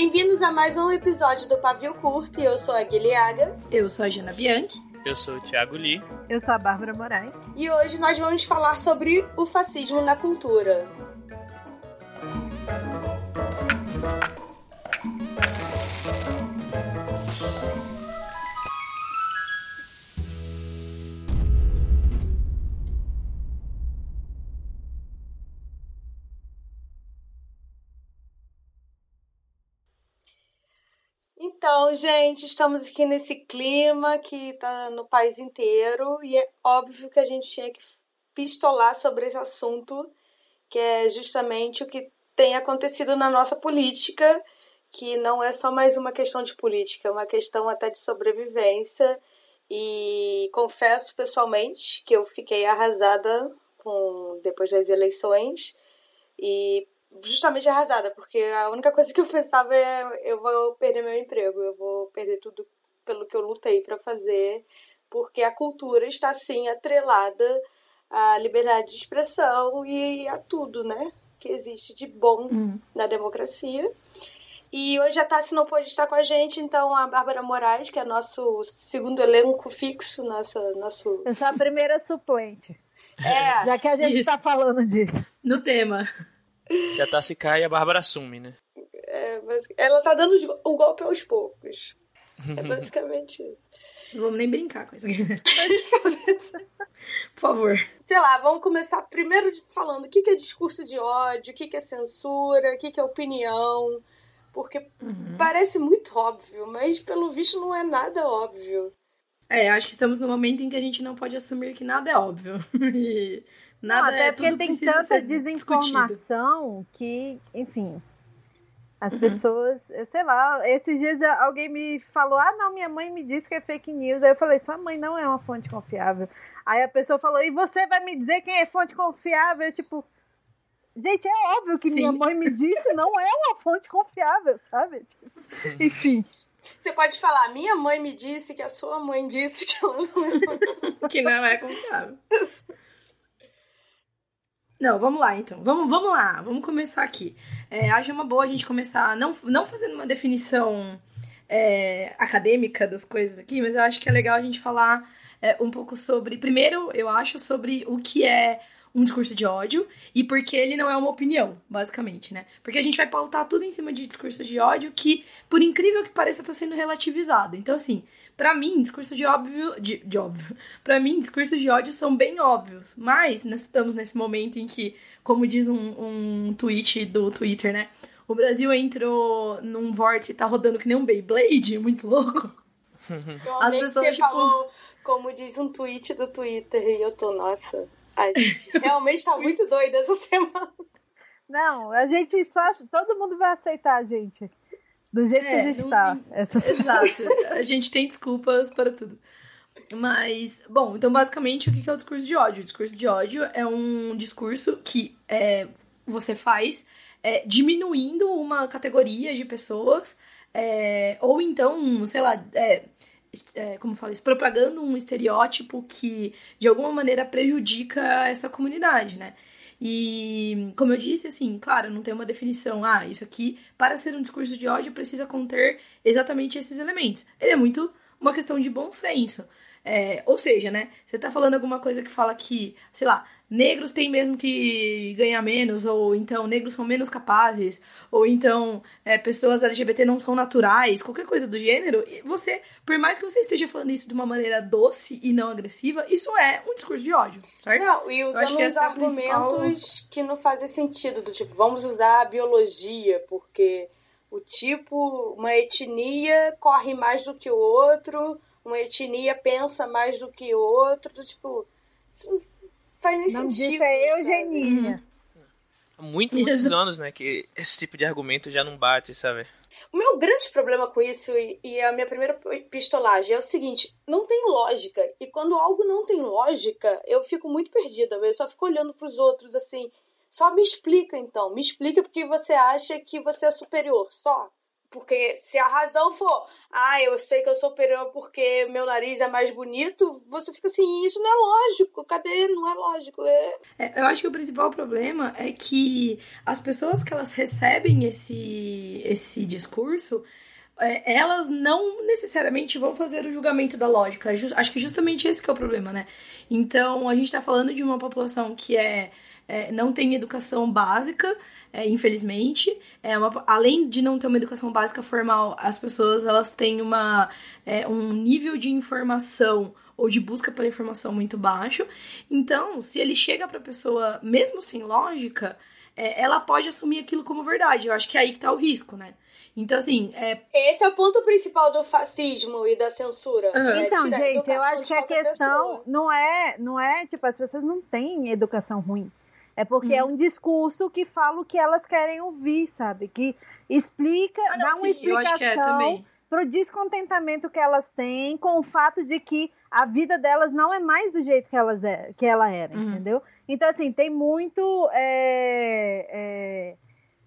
Bem-vindos a mais um episódio do Pavio Curto. Eu sou a Guilherme. Eu sou a Jana Bianchi. Eu sou o Thiago Lee. Eu sou a Bárbara Moraes. E hoje nós vamos falar sobre o fascismo na cultura. Então, gente, estamos aqui nesse clima que tá no país inteiro e é óbvio que a gente tinha que pistolar sobre esse assunto, que é justamente o que tem acontecido na nossa política, que não é só mais uma questão de política, é uma questão até de sobrevivência. E confesso pessoalmente que eu fiquei arrasada com depois das eleições e justamente arrasada, porque a única coisa que eu pensava é eu vou perder meu emprego, eu vou perder tudo pelo que eu lutei para fazer, porque a cultura está sim atrelada à liberdade de expressão e a tudo, né, que existe de bom uhum. na democracia. E hoje a Tassi não pôde estar com a gente, então a Bárbara Moraes, que é nosso segundo elenco fixo, nossa, nosso... Eu sou a primeira suplente. É. Já que a gente está falando disso. No tema. Se a Tassi cai, a Bárbara assume, né? É, ela tá dando o golpe aos poucos. É basicamente isso. Não vamos nem brincar com isso aqui. Por favor. Sei lá, vamos começar primeiro falando o que é discurso de ódio, o que é censura, o que é opinião. Porque uhum. parece muito óbvio, mas pelo visto não é nada óbvio. É, acho que estamos no momento em que a gente não pode assumir que nada é óbvio. e Nada não, até é, porque tem tanta desinformação discutido. que, enfim, as uhum. pessoas, sei lá, esses dias alguém me falou: ah, não, minha mãe me disse que é fake news. Aí eu falei: sua mãe não é uma fonte confiável. Aí a pessoa falou: e você vai me dizer quem é fonte confiável? Eu, tipo, gente, é óbvio que Sim. minha mãe me disse, não é uma fonte confiável, sabe? Tipo, enfim. Você pode falar: minha mãe me disse que a sua mãe disse que ela não é, que não é confiável. Não, vamos lá então. Vamos, vamos lá, vamos começar aqui. É, acho uma boa a gente começar, não, não fazendo uma definição é, acadêmica das coisas aqui, mas eu acho que é legal a gente falar é, um pouco sobre. Primeiro, eu acho sobre o que é um discurso de ódio e porque ele não é uma opinião, basicamente, né? Porque a gente vai pautar tudo em cima de discurso de ódio que, por incrível que pareça, está sendo relativizado. Então, assim, para mim, discursos de óbvio. De, de óbvio. para mim, discursos de ódio são bem óbvios. Mas nós estamos nesse momento em que, como diz um, um tweet do Twitter, né? O Brasil entrou num vórtice e tá rodando que nem um Beyblade, muito louco. As pessoas, você tipo... falou, como diz um tweet do Twitter, e eu tô, nossa, a gente realmente tá muito doida essa semana. Não, a gente só. Todo mundo vai aceitar a gente. Do jeito é, que a é, gente não, tá. Essa Exato. a gente tem desculpas para tudo. Mas, bom, então basicamente o que é o discurso de ódio? O discurso de ódio é um discurso que é, você faz é, diminuindo uma categoria de pessoas, é, ou então, sei lá, é, é, como fala isso, propagando um estereótipo que de alguma maneira prejudica essa comunidade, né? E, como eu disse, assim, claro, não tem uma definição, ah, isso aqui, para ser um discurso de ódio, precisa conter exatamente esses elementos. Ele é muito uma questão de bom senso. É, ou seja, né, você tá falando alguma coisa que fala que, sei lá, negros têm mesmo que ganhar menos, ou então negros são menos capazes, ou então é, pessoas LGBT não são naturais, qualquer coisa do gênero, você, por mais que você esteja falando isso de uma maneira doce e não agressiva, isso é um discurso de ódio, certo? Não, e usando uns é argumentos principal... que não fazem sentido, do tipo, vamos usar a biologia, porque o tipo, uma etnia corre mais do que o outro, uma etnia pensa mais do que o outro, do tipo, isso não faz nem não sentido. Disso é eugenia. Há muitos, muitos anos, né, que esse tipo de argumento já não bate, sabe? O meu grande problema com isso e, e a minha primeira pistolagem é o seguinte: não tem lógica. E quando algo não tem lógica, eu fico muito perdida. Eu só fico olhando para os outros assim. Só me explica então. Me explica porque você acha que você é superior. Só. Porque se a razão for, ah, eu sei que eu sou superior porque meu nariz é mais bonito, você fica assim, isso não é lógico, cadê? Não é lógico. É... É, eu acho que o principal problema é que as pessoas que elas recebem esse, esse discurso, é, elas não necessariamente vão fazer o julgamento da lógica. Acho que justamente esse que é o problema, né? Então, a gente tá falando de uma população que é, é não tem educação básica, é, infelizmente. É uma, além de não ter uma educação básica formal, as pessoas elas têm uma, é, um nível de informação ou de busca pela informação muito baixo. Então, se ele chega para a pessoa, mesmo sem lógica, é, ela pode assumir aquilo como verdade. Eu acho que é aí que tá o risco, né? Então, assim. É... Esse é o ponto principal do fascismo e da censura. Uhum. É então, gente, eu acho que a questão não é, não é, tipo, as pessoas não têm educação ruim. É porque é hum. é um discurso que fala o que elas querem ouvir, sabe? Que explica, ah, não, dá uma sim, é explicação é pro descontentamento que elas têm com o fato de que a vida delas não é mais do jeito que elas é, que ela era, uhum. entendeu? Então, assim, tem muito. É, é,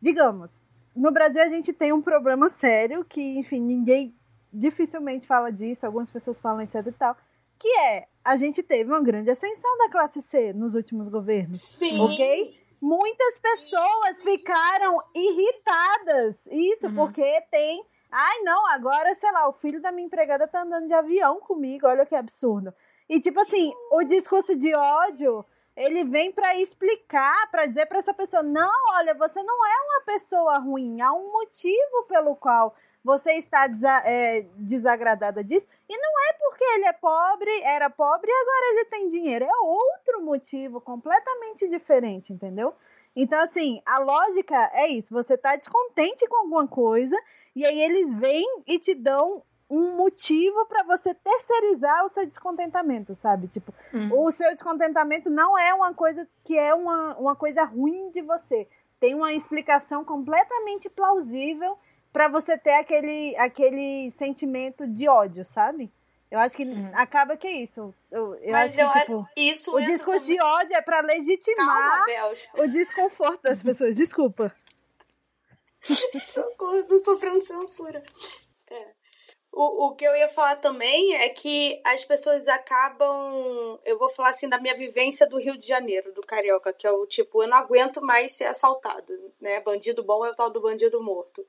digamos, no Brasil a gente tem um problema sério que, enfim, ninguém dificilmente fala disso, algumas pessoas falam etc e tal, que é a gente teve uma grande ascensão da classe C nos últimos governos. Sim. Ok? Muitas pessoas ficaram irritadas. Isso uhum. porque tem. Ai, não, agora, sei lá, o filho da minha empregada tá andando de avião comigo, olha que absurdo. E, tipo assim, o discurso de ódio, ele vem para explicar, para dizer para essa pessoa: não, olha, você não é uma pessoa ruim, há um motivo pelo qual você está desa é, desagradada disso. E não é porque ele é pobre, era pobre e agora ele tem dinheiro. É outro motivo completamente diferente, entendeu? Então, assim, a lógica é isso: você está descontente com alguma coisa, e aí eles vêm e te dão um motivo para você terceirizar o seu descontentamento, sabe? Tipo, hum. o seu descontentamento não é uma coisa que é uma, uma coisa ruim de você. Tem uma explicação completamente plausível para você ter aquele, aquele sentimento de ódio, sabe? Eu acho que uhum. acaba que é isso. Eu, eu Mas acho eu, que, tipo, isso o discurso também. de ódio é para legitimar Calma, o desconforto das pessoas. Desculpa. Socorro, tô sofrendo censura. É. O, o que eu ia falar também é que as pessoas acabam. Eu vou falar assim da minha vivência do Rio de Janeiro, do Carioca, que é o tipo, eu não aguento mais ser assaltado, né? Bandido bom é o tal do bandido morto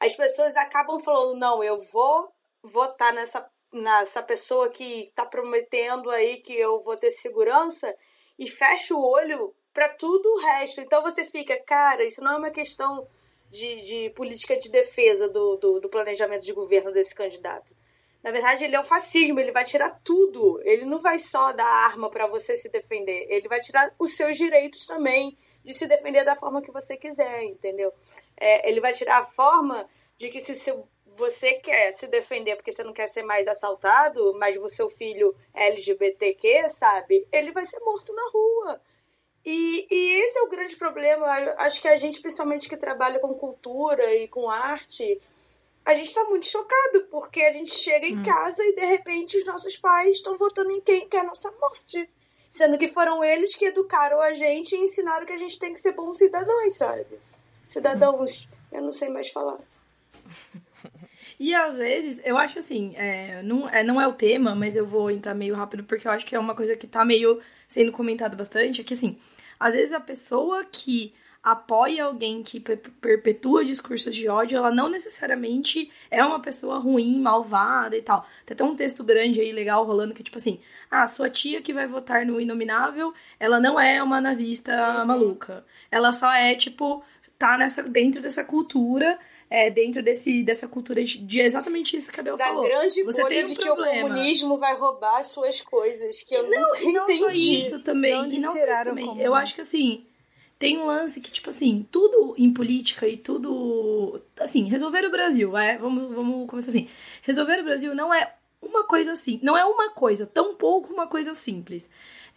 as pessoas acabam falando, não, eu vou votar nessa, nessa pessoa que está prometendo aí que eu vou ter segurança e fecha o olho para tudo o resto. Então você fica, cara, isso não é uma questão de, de política de defesa do, do, do planejamento de governo desse candidato. Na verdade, ele é o fascismo, ele vai tirar tudo. Ele não vai só dar arma para você se defender, ele vai tirar os seus direitos também de se defender da forma que você quiser, entendeu? É, ele vai tirar a forma de que se, se você quer se defender porque você não quer ser mais assaltado, mas o seu filho é LGBTQ, sabe? Ele vai ser morto na rua. E, e esse é o grande problema. Acho que a gente, principalmente que trabalha com cultura e com arte, a gente está muito chocado, porque a gente chega em hum. casa e de repente os nossos pais estão votando em quem quer nossa morte. Sendo que foram eles que educaram a gente e ensinaram que a gente tem que ser bons cidadãos, sabe? Cidadãos, eu não sei mais falar. E às vezes, eu acho assim, é, não, é, não é o tema, mas eu vou entrar meio rápido porque eu acho que é uma coisa que tá meio sendo comentado bastante, é que assim, às vezes a pessoa que apoia alguém que perpetua discursos de ódio, ela não necessariamente é uma pessoa ruim, malvada e tal. Tem até um texto grande aí, legal, rolando, que é tipo assim, ah, sua tia que vai votar no Inominável, ela não é uma nazista maluca. Ela só é, tipo, tá nessa, dentro dessa cultura é, dentro desse, dessa cultura de, de exatamente isso que a Bel da falou. Da grande Você bolha tem um de problema. que o comunismo vai roubar as suas coisas, que eu não, nunca e não entendi. só isso também, e não só isso também. Eu acho que assim, tem um lance que, tipo assim, tudo em política e tudo. Assim, resolver o Brasil, é, vamos, vamos começar assim. Resolver o Brasil não é uma coisa assim, não é uma coisa, tão pouco uma coisa simples.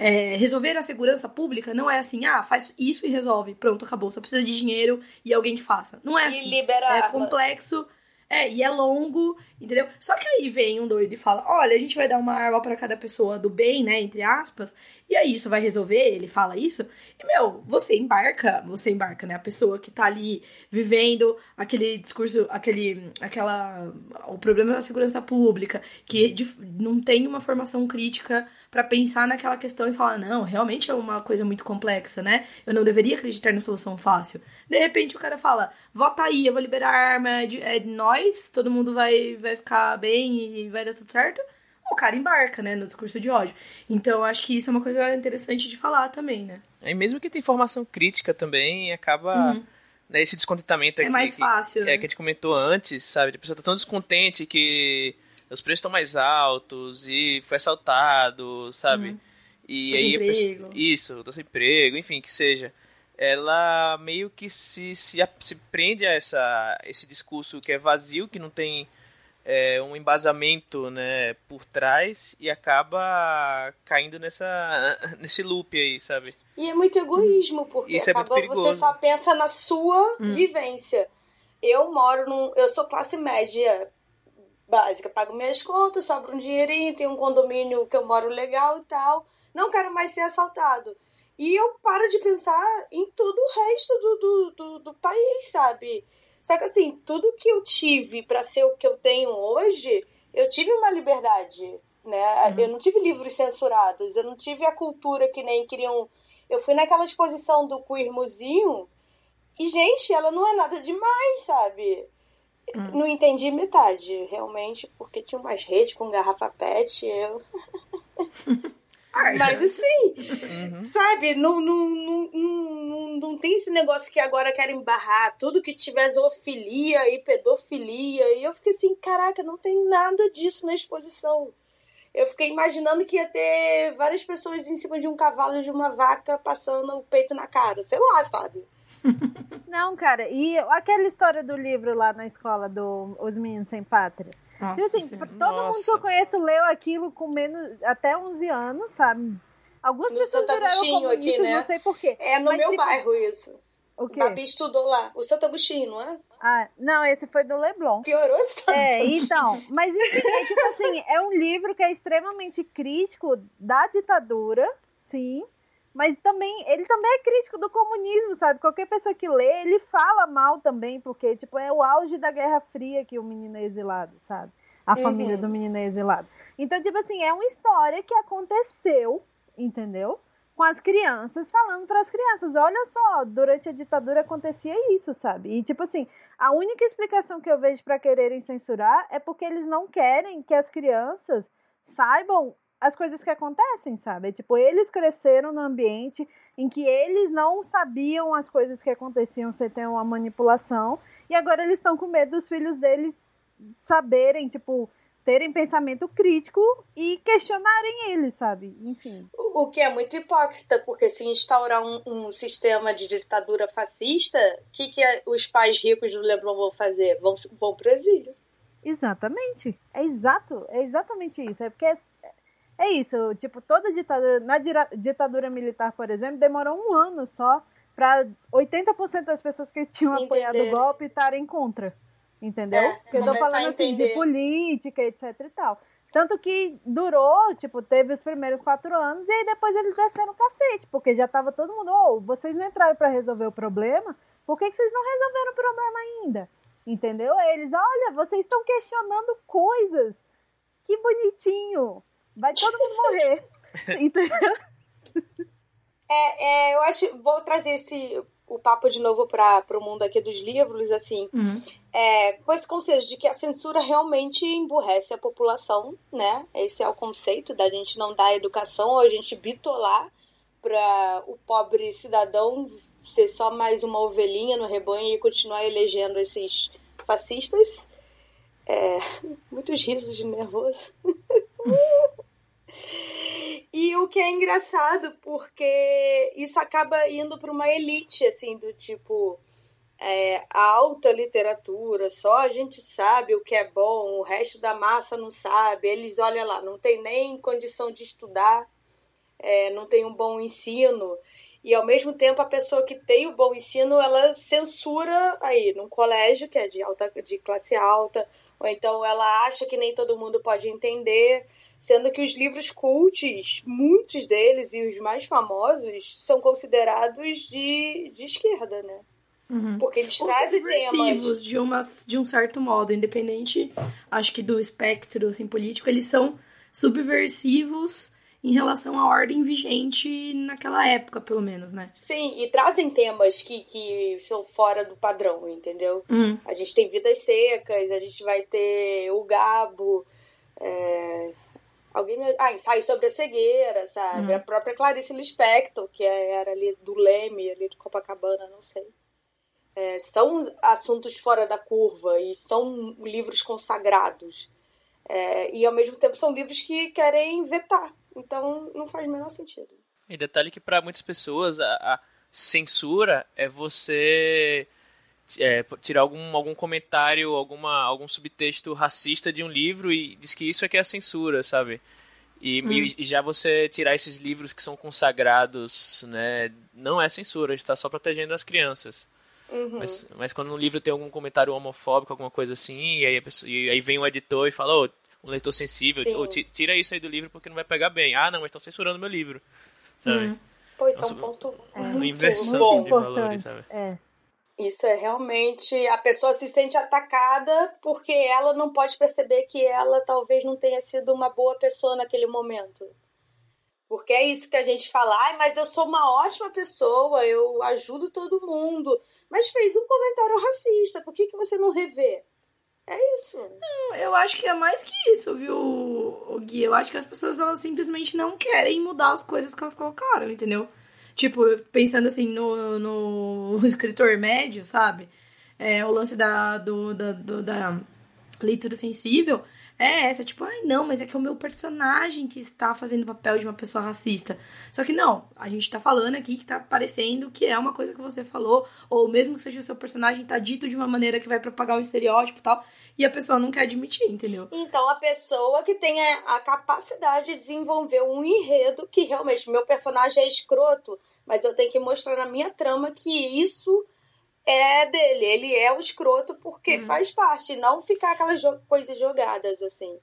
É, resolver a segurança pública não é assim, ah, faz isso e resolve, pronto, acabou. Só precisa de dinheiro e alguém que faça. Não é assim. Liberar. É complexo. É, e é longo, entendeu? Só que aí vem um doido e fala: olha, a gente vai dar uma arma para cada pessoa do bem, né? Entre aspas. E aí isso vai resolver? Ele fala isso. E, meu, você embarca, você embarca, né? A pessoa que tá ali vivendo aquele discurso, aquele. aquela. o problema da segurança pública, que não tem uma formação crítica para pensar naquela questão e falar: não, realmente é uma coisa muito complexa, né? Eu não deveria acreditar na solução fácil. De repente o cara fala: vota aí, eu vou liberar a arma, é de, é de nós, todo mundo vai, vai ficar bem e vai dar tudo certo. O cara embarca, né, no discurso de ódio. Então acho que isso é uma coisa interessante de falar também, né? E mesmo que tem formação crítica também, acaba. Uhum. Né, esse descontentamento é mais fácil, que, né? É que a gente comentou antes, sabe? A pessoa tá tão descontente que os preços estão mais altos e foi assaltado, sabe? Uhum. E aí pessoa, isso, do emprego, enfim, que seja. Ela meio que se, se, se prende a essa, esse discurso que é vazio, que não tem é, um embasamento né, por trás e acaba caindo nessa, nesse loop aí, sabe? E é muito egoísmo, porque Isso acaba, é você só pensa na sua hum. vivência. Eu moro num. Eu sou classe média básica, pago minhas contas, sobra um dinheirinho, tenho um condomínio que eu moro legal e tal. Não quero mais ser assaltado. E eu paro de pensar em todo o resto do, do, do, do país, sabe? Só que assim, tudo que eu tive para ser o que eu tenho hoje, eu tive uma liberdade, né? Uhum. Eu não tive livros censurados, eu não tive a cultura que nem queriam. Eu fui naquela exposição do Queer e, gente, ela não é nada demais, sabe? Hum. Não entendi metade, realmente, porque tinha umas redes com garrafa pet, eu. Mas assim, uhum. sabe, não, não, não, não, não tem esse negócio que agora querem barrar tudo que tiver zoofilia e pedofilia. E eu fiquei assim, caraca, não tem nada disso na exposição. Eu fiquei imaginando que ia ter várias pessoas em cima de um cavalo de uma vaca passando o peito na cara. Sei lá, sabe? Não, cara, e aquela história do livro lá na escola do Os Meninos Sem Pátria? Nossa, e, assim, todo Nossa. mundo que eu conheço leu aquilo com menos até 11 anos, sabe? Algumas no pessoas Santo viraram comunistas, né? não sei porquê. É no Mas, meu tipo, bairro isso. O quê? Babi estudou lá. O Santo Agostinho, não é? Ah, não, esse foi do Leblon. Piorou a situação. É, então. Mas enfim, é tipo assim, é um livro que é extremamente crítico da ditadura, sim. Mas também, ele também é crítico do comunismo, sabe? Qualquer pessoa que lê, ele fala mal também, porque, tipo, é o auge da Guerra Fria que o menino é exilado, sabe? A uhum. família do menino é exilado. Então, tipo assim, é uma história que aconteceu, entendeu? Com as crianças, falando para as crianças: olha só, durante a ditadura acontecia isso, sabe? E, tipo assim, a única explicação que eu vejo para quererem censurar é porque eles não querem que as crianças saibam as coisas que acontecem, sabe? Tipo, eles cresceram no ambiente em que eles não sabiam as coisas que aconteciam sem ter uma manipulação, e agora eles estão com medo dos filhos deles saberem, tipo, terem pensamento crítico e questionarem eles, sabe? Enfim. O, que é muito hipócrita, porque se instaurar um, um sistema de ditadura fascista, o que, que os pais ricos do Leblon vão fazer? Vão, vão pro exílio. Exatamente. É exato, é exatamente isso. É porque é isso, tipo, toda ditadura, na ditadura militar, por exemplo, demorou um ano só para 80% das pessoas que tinham apoiado o golpe estarem contra. Entendeu? É, Porque eu tô falando assim de política, etc e tal. Tanto que durou, tipo, teve os primeiros quatro anos e aí depois eles desceram o cacete, porque já tava todo mundo, ô, oh, vocês não entraram para resolver o problema, por que, que vocês não resolveram o problema ainda? Entendeu? Eles, olha, vocês estão questionando coisas. Que bonitinho. Vai todo mundo morrer. Entendeu? É, é, eu acho. Vou trazer esse o papo de novo para o mundo aqui dos livros, assim, uhum. é, com esse conceito de que a censura realmente emburrece a população, né? Esse é o conceito da gente não dar educação ou a gente bitolar para o pobre cidadão ser só mais uma ovelhinha no rebanho e continuar elegendo esses fascistas. É, muitos risos de nervoso. E o que é engraçado, porque isso acaba indo para uma elite, assim, do tipo. É, a alta literatura, só a gente sabe o que é bom, o resto da massa não sabe. Eles, olha lá, não tem nem condição de estudar, é, não tem um bom ensino. e ao mesmo tempo a pessoa que tem o bom ensino, ela censura aí num colégio que é de alta de classe alta, ou então ela acha que nem todo mundo pode entender, sendo que os livros cults, muitos deles e os mais famosos, são considerados de, de esquerda, né? Uhum. Porque eles trazem temas de, uma, de um certo modo, independente, acho que do espectro assim, político, eles são subversivos em relação à ordem vigente naquela época, pelo menos, né? Sim, e trazem temas que, que são fora do padrão, entendeu? Uhum. A gente tem Vidas Secas, a gente vai ter O Gabo, é... alguém me... Ah, Ensaio sobre a Cegueira, sabe? Uhum. A própria Clarice Lispector, que era ali do Leme, ali do Copacabana, não sei. É, são assuntos fora da curva e são livros consagrados. É, e ao mesmo tempo são livros que querem vetar. Então não faz o menor sentido. E detalhe que para muitas pessoas a, a, censura é você é, tirar algum, algum comentário, alguma, algum subtexto racista de um livro e diz que isso é que é a censura, sabe? E, hum. e, e já você tirar esses livros que são consagrados, né, não é censura, está só protegendo as crianças. Uhum. Mas, mas, quando um livro tem algum comentário homofóbico, alguma coisa assim, e aí, pessoa, e aí vem um editor e fala, oh, um leitor sensível, ou tira isso aí do livro porque não vai pegar bem. Ah, não, mas estão censurando meu livro. Sabe? Hum. Pois é um ponto é. Uma inversão de valores, sabe? É. Isso é realmente. A pessoa se sente atacada porque ela não pode perceber que ela talvez não tenha sido uma boa pessoa naquele momento. Porque é isso que a gente fala, ai, mas eu sou uma ótima pessoa, eu ajudo todo mundo mas fez um comentário racista. Por que, que você não revê? É isso. Não, eu acho que é mais que isso, viu, Gui? Eu acho que as pessoas elas simplesmente não querem mudar as coisas que elas colocaram, entendeu? Tipo, pensando assim no, no escritor médio, sabe? É, o lance da, do, da, do, da leitura sensível é essa, tipo, ai não, mas é que é o meu personagem que está fazendo o papel de uma pessoa racista. Só que não, a gente tá falando aqui que tá parecendo que é uma coisa que você falou, ou mesmo que seja o seu personagem, tá dito de uma maneira que vai propagar um estereótipo e tal, e a pessoa não quer admitir, entendeu? Então a pessoa que tem a, a capacidade de desenvolver um enredo que realmente meu personagem é escroto, mas eu tenho que mostrar na minha trama que isso é dele. Ele é o escroto porque uhum. faz parte, não ficar aquelas jo coisas jogadas, assim.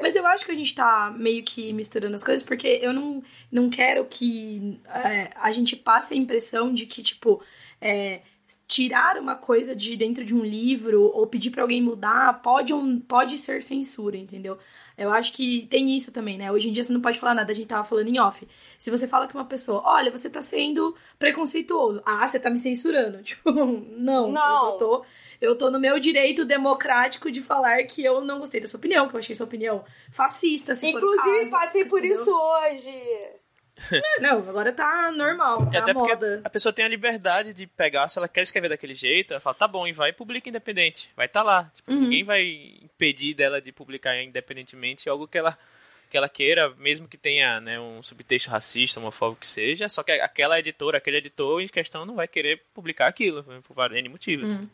Mas eu acho que a gente tá meio que misturando as coisas, porque eu não, não quero que é, a gente passe a impressão de que, tipo, é, tirar uma coisa de dentro de um livro ou pedir para alguém mudar pode, um, pode ser censura, entendeu? Eu acho que tem isso também, né? Hoje em dia você não pode falar nada, a gente tava falando em off. Se você fala que uma pessoa, olha, você tá sendo preconceituoso. Ah, você tá me censurando. Tipo, não, não. eu só tô. Eu tô no meu direito democrático de falar que eu não gostei da sua opinião, que eu achei sua opinião fascista, se Inclusive, for passei por entendeu? isso hoje. É, não, agora tá normal, tá até moda. A pessoa tem a liberdade de pegar, se ela quer escrever daquele jeito, ela fala, tá bom, e vai e publica independente. Vai tá lá. Tipo, uhum. Ninguém vai impedir dela de publicar independentemente algo que ela que ela queira, mesmo que tenha né, um subtexto racista, homofóbico que seja, só que aquela editora, aquele editor em questão não vai querer publicar aquilo, por vários motivos. Uhum.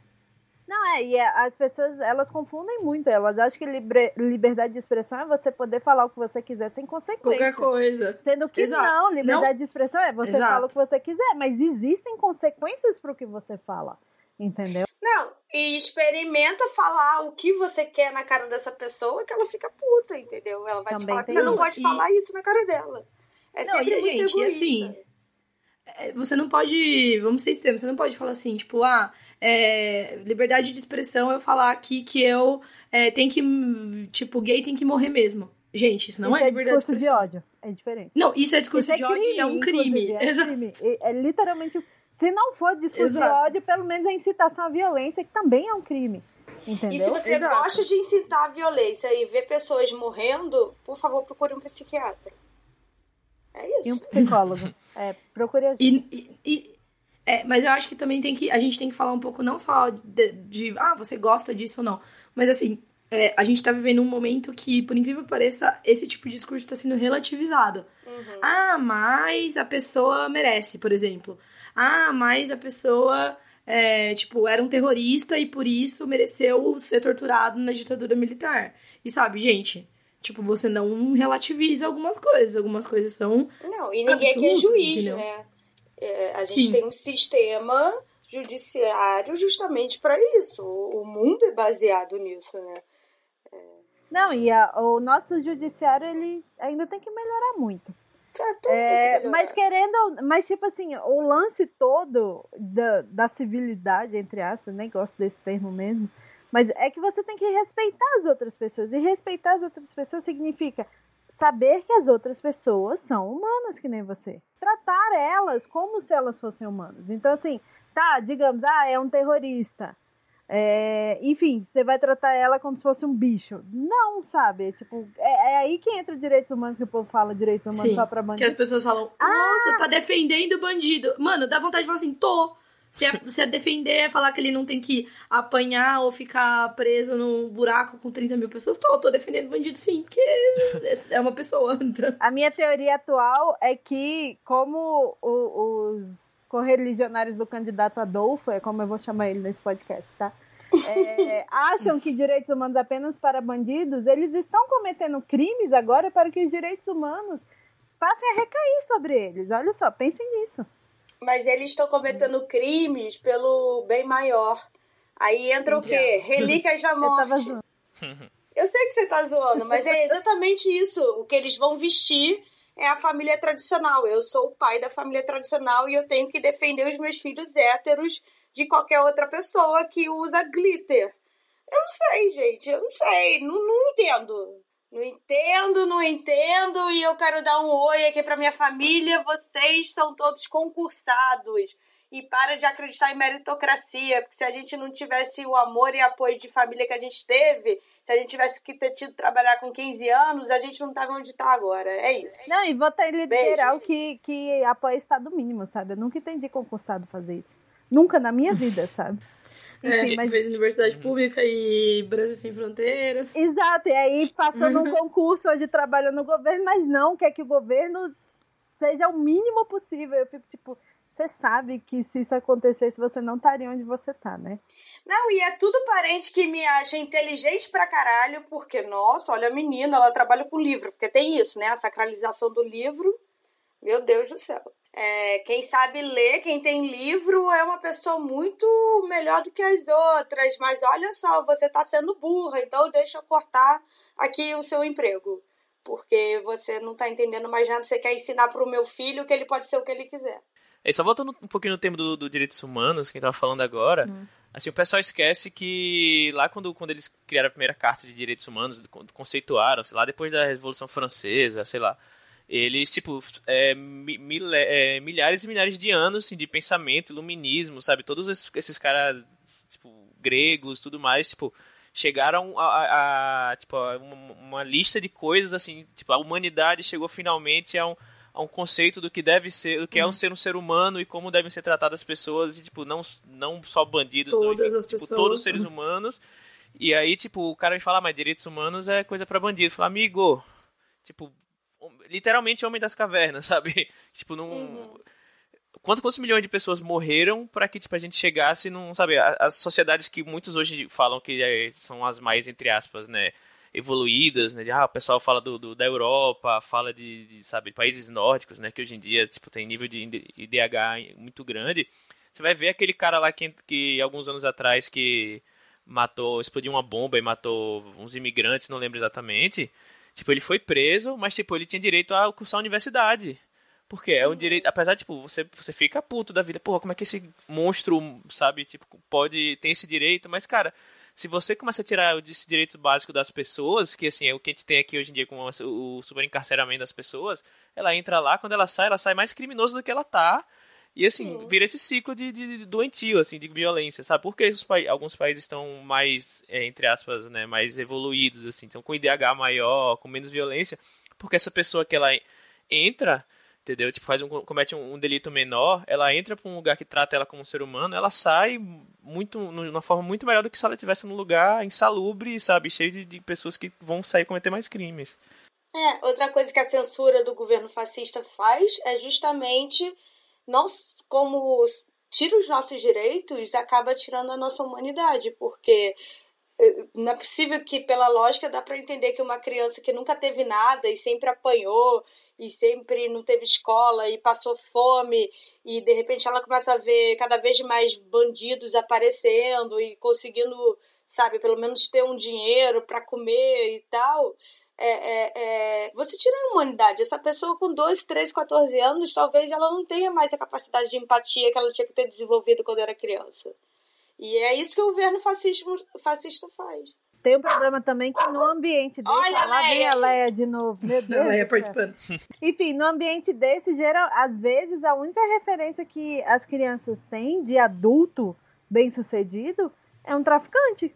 Não, é, e as pessoas, elas confundem muito. Elas acham que libre, liberdade de expressão é você poder falar o que você quiser sem consequência. Qualquer coisa. Sendo que Exato. não, liberdade não. de expressão é você Exato. fala o que você quiser, mas existem consequências para o que você fala. Entendeu? Não, e experimenta falar o que você quer na cara dessa pessoa que ela fica puta, entendeu? Ela vai Também te falar que você não pode E- falar isso na cara dela. É Não, sempre e, muito gente, e egoísta. assim, É, Você não pode. Vamos ser extremos, você não pode falar assim, tipo, ah, é, liberdade de expressão eu falar aqui que eu é, tem que. Tipo, gay tem que morrer mesmo. Gente, isso não Isso é é liberdade de discurso de expressão. ódio. É diferente. Não, isso é discurso Isso de ódio e é um crime. É, Exato. crime. É literalmente. Se não for discurso Exato. de ódio, pelo menos a incitação à violência, que também é um crime. Entendeu? E se você Exato. gosta de incitar a violência e ver pessoas morrendo, por favor, procure um psiquiatra. É isso. E um psicólogo. é, procure ajuda. E, e- e- é, mas eu acho que também tem que. A gente tem que falar um pouco não só de, de, ah, você gosta disso ou não. Mas assim, é, a gente tá vivendo um momento que, por incrível que pareça, esse tipo de discurso tá sendo relativizado. Uhum. Ah, mas a pessoa merece, por exemplo. Ah, mas a pessoa, é, tipo, era um terrorista e por isso mereceu ser torturado na ditadura militar. E sabe, gente, tipo, você não relativiza algumas coisas. Algumas coisas são. Não, e ninguém aqui é juiz, entendeu? né? É, a gente Sim. tem um sistema judiciário justamente para isso. O mundo é baseado nisso, né? É... Não, e a, o nosso judiciário ele ainda tem que melhorar muito. É, é mas querendo, mas tipo assim, o lance todo da, da civilidade, entre aspas, nem gosto desse termo mesmo, mas é que você tem que respeitar as outras pessoas. E respeitar as outras pessoas significa saber que as outras pessoas são humanas que nem você. Tratar elas como se elas fossem humanas. Então, assim, tá, digamos, ah, é um terrorista. É, enfim, você vai tratar ela como se fosse um bicho. Não, sabe? Tipo, é, é, aí que entra direitos humanos, que o povo fala direitos humanos Sim, só pra bandido. Que as pessoas falam, nossa, ah! tá defendendo o bandido. Mano, dá vontade de falar assim, tô. Se é, se é defender, é falar que ele não tem que apanhar ou ficar preso num buraco com 30 mil pessoas, tô, tô defendendo bandido sim, porque é uma pessoa. Então. A minha teoria atual é que, como o, os correligionários do candidato Adolfo, é como eu vou chamar ele nesse podcast, tá? É, acham que direitos humanos apenas para bandidos, eles estão cometendo crimes agora para que os direitos humanos passem a recair sobre eles. Olha só, pensem nisso. Mas eles estão cometendo crimes pelo bem maior. Aí entra Entre o quê? Relíquias da morte. Eu, eu sei que você tá zoando, mas é exatamente isso. O que eles vão vestir é a família tradicional. Eu sou o pai da família tradicional e eu tenho que defender os meus filhos héteros de qualquer outra pessoa que usa glitter. Eu não sei, gente. Eu não sei. Não, não entendo. Não entendo, não entendo. E eu quero dar um oi aqui para minha família. Vocês são todos concursados. E para de acreditar em meritocracia. Porque se a gente não tivesse o amor e apoio de família que a gente teve, se a gente tivesse que ter tido trabalhar com 15 anos, a gente não estava onde está agora. É isso. Não, e votar em liberal que, que apoia Estado mínimo, sabe? Eu nunca entendi concursado fazer isso. Nunca na minha vida, sabe? Enfim, é, mas... fez universidade pública e Brasil Sem Fronteiras. Exato, e aí passou num concurso onde trabalha no governo, mas não quer que o governo seja o mínimo possível. Eu fico tipo, você sabe que se isso acontecesse, você não estaria onde você tá, né? Não, e é tudo parente que me acha inteligente pra caralho, porque, nossa, olha a menina, ela trabalha com livro, porque tem isso, né? A sacralização do livro. Meu Deus do céu. É, quem sabe ler, quem tem livro, é uma pessoa muito melhor do que as outras. Mas olha só, você está sendo burra, então deixa eu cortar aqui o seu emprego. Porque você não está entendendo mais nada, você quer ensinar para o meu filho que ele pode ser o que ele quiser. E só voltando um pouquinho no tema do, do direitos humanos, que a gente estava falando agora, hum. assim, o pessoal esquece que lá quando, quando eles criaram a primeira carta de direitos humanos, conceituaram, sei lá, depois da Revolução Francesa, sei lá, eles, tipo, é, mil, é, milhares e milhares de anos assim, de pensamento, iluminismo, sabe? Todos esses, esses caras, tipo, gregos, tudo mais, tipo, chegaram a, a, a tipo, a uma, uma, lista de coisas, assim, tipo, a humanidade chegou finalmente a um, a um conceito do que deve ser, do que uhum. é um ser um ser humano e como devem ser tratadas as pessoas, e, tipo, não, não só bandidos, Todas não, as tipo, pessoas. todos os seres humanos. E aí, tipo, o cara me fala, ah, mas direitos humanos é coisa para bandido. Fala, amigo, tipo, literalmente homem das cavernas, sabe? tipo, não. Quantos, quantos milhões de pessoas morreram para que tipo, a gente chegasse num, sabe, as sociedades que muitos hoje falam que é, são as mais, entre aspas, né, evoluídas, né, de, ah, o pessoal fala do, do da Europa, fala de, de, sabe, países nórdicos, né, que hoje em dia, tipo, tem nível de IDH muito grande, você vai ver aquele cara lá que, que alguns anos atrás que matou, explodiu uma bomba e matou uns imigrantes, não lembro exatamente, Tipo, ele foi preso, mas, tipo, ele tinha direito a cursar a universidade. Porque é um direito. Apesar, tipo, você, você fica puto da vida. Porra, como é que esse monstro, sabe, tipo, pode ter esse direito? Mas, cara, se você começa a tirar esse direito básico das pessoas, que assim, é o que a gente tem aqui hoje em dia com o super encarceramento das pessoas, ela entra lá, quando ela sai, ela sai mais criminosa do que ela tá. E assim, Sim. vira esse ciclo de, de, de, doentio, assim, de violência, sabe? Porque pa alguns países estão mais, é, entre aspas, né, mais evoluídos, assim, então com IDH maior, com menos violência, porque essa pessoa que ela entra, entendeu? Tipo, faz um, comete um, um delito menor, ela entra para um lugar que trata ela como um ser humano, ela sai muito, de uma forma muito melhor do que se ela estivesse num lugar insalubre, sabe? Cheio de, de pessoas que vão sair cometer mais crimes. É, outra coisa que a censura do governo fascista faz é justamente não como tira os nossos direitos, acaba tirando a nossa humanidade, porque eh, não é possível que, pela lógica, dá para entender que uma criança que nunca teve nada e sempre apanhou e sempre não teve escola e passou fome e de repente ela começa a ver cada vez mais bandidos aparecendo e conseguindo, sabe, pelo menos ter um dinheiro para comer e tal. É, é, é, você tira a humanidade. Essa pessoa com 12, 13, 14 anos, talvez ela não tenha mais a capacidade de empatia que ela tinha que ter desenvolvido quando era criança. E é isso que o governo fascismo, fascista faz. Tem um problema também que no ambiente desse. Olha lá vem a Leia de novo. Meu Deus. Leia participando. Enfim, no ambiente desse, geral, às vezes, a única referência que as crianças têm de adulto bem sucedido é um traficante.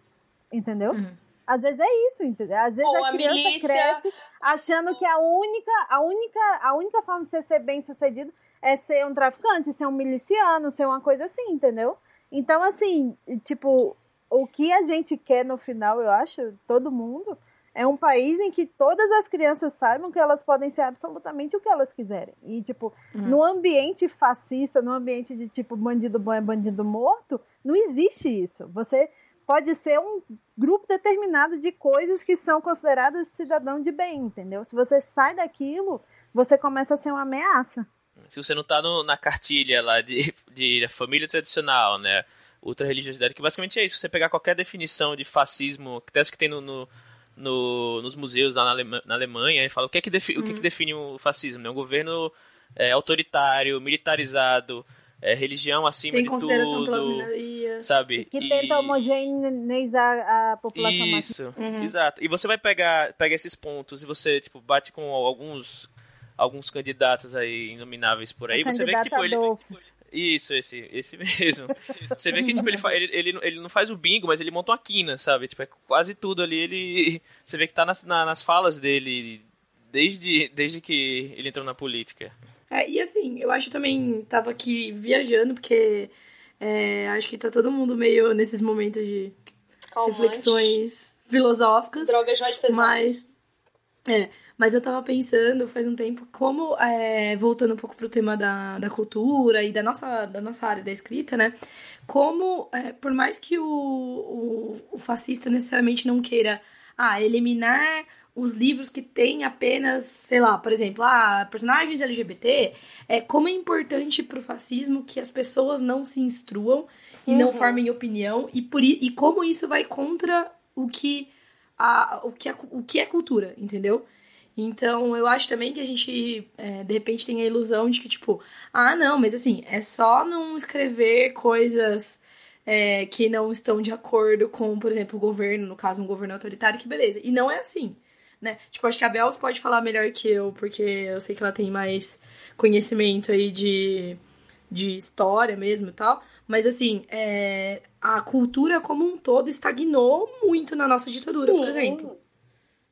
Entendeu? Uhum. Às vezes é isso, entendeu? Às vezes Ou a criança milícia. cresce achando que a única, a única, a única forma de você ser bem sucedido é ser um traficante, ser um miliciano, ser uma coisa assim, entendeu? Então, assim, tipo, o que a gente quer no final, eu acho, todo mundo, é um país em que todas as crianças saibam que elas podem ser absolutamente o que elas quiserem. E, tipo, no ambiente fascista, no ambiente de, tipo, bandido bom é bandido morto, não existe isso. Você pode ser um grupo determinado de coisas que são consideradas cidadão de bem, entendeu? Se você sai daquilo, você começa a ser uma ameaça. Se você não tá no- na cartilha lá de, de família tradicional, né? Ultra religiosidade, que basicamente é isso. Você pegar qualquer definição de fascismo, que até que tem no, no- no- nos museus lá na, Alema- na Alemanha, e fala o que é que, defi- o que, é que define o fascismo? É um governo é, autoritário, militarizado, é, religião acima Sem de consideração pelas tudo, minorias. sabe? Que E- tenta homogeneizar a população mais. Isso, Uhum. exato. E você vai pegar, pega esses pontos e você, tipo, bate com alguns alguns candidatos aí inomináveis por aí, O você vê que, tipo, candidato ele... Adolfo. Isso, esse, esse mesmo. Você vê que, tipo, ele, ele, ele não faz o bingo, mas ele monta uma quina, sabe? Tipo, é quase tudo ali, ele... Você vê que tá nas, na- nas falas dele desde, desde que ele entrou na política. É, e assim, eu acho também, tava aqui viajando, porque é, acho que tá todo mundo meio nesses momentos de reflexões filosóficas. Drogas mais pesadas. Mas. É, mas eu tava pensando faz um tempo como, é, voltando um pouco pro tema da, da cultura e da nossa, da nossa área da escrita, né? Como, é, por mais que o, o, o fascista necessariamente não queira ah, eliminar os livros que têm apenas, sei lá, por exemplo, ah, personagens LGBT, é como é importante pro fascismo que as pessoas não se instruam e não Uhum. formem opinião e, por, e como isso vai contra o que a, o, que é, o que é cultura, entendeu? Então, eu acho também que a gente, é, de repente, tem a ilusão de que, tipo, ah, não, mas assim, é só não escrever coisas é, que não estão de acordo com, por exemplo, o governo, no caso, um governo autoritário, que beleza. E não é assim, né? Tipo, acho que a Bel pode falar melhor que eu, porque eu sei que ela tem mais conhecimento aí de, de história mesmo e tal. Mas, assim, é, a cultura como um todo estagnou muito na nossa ditadura, por Sim. exemplo.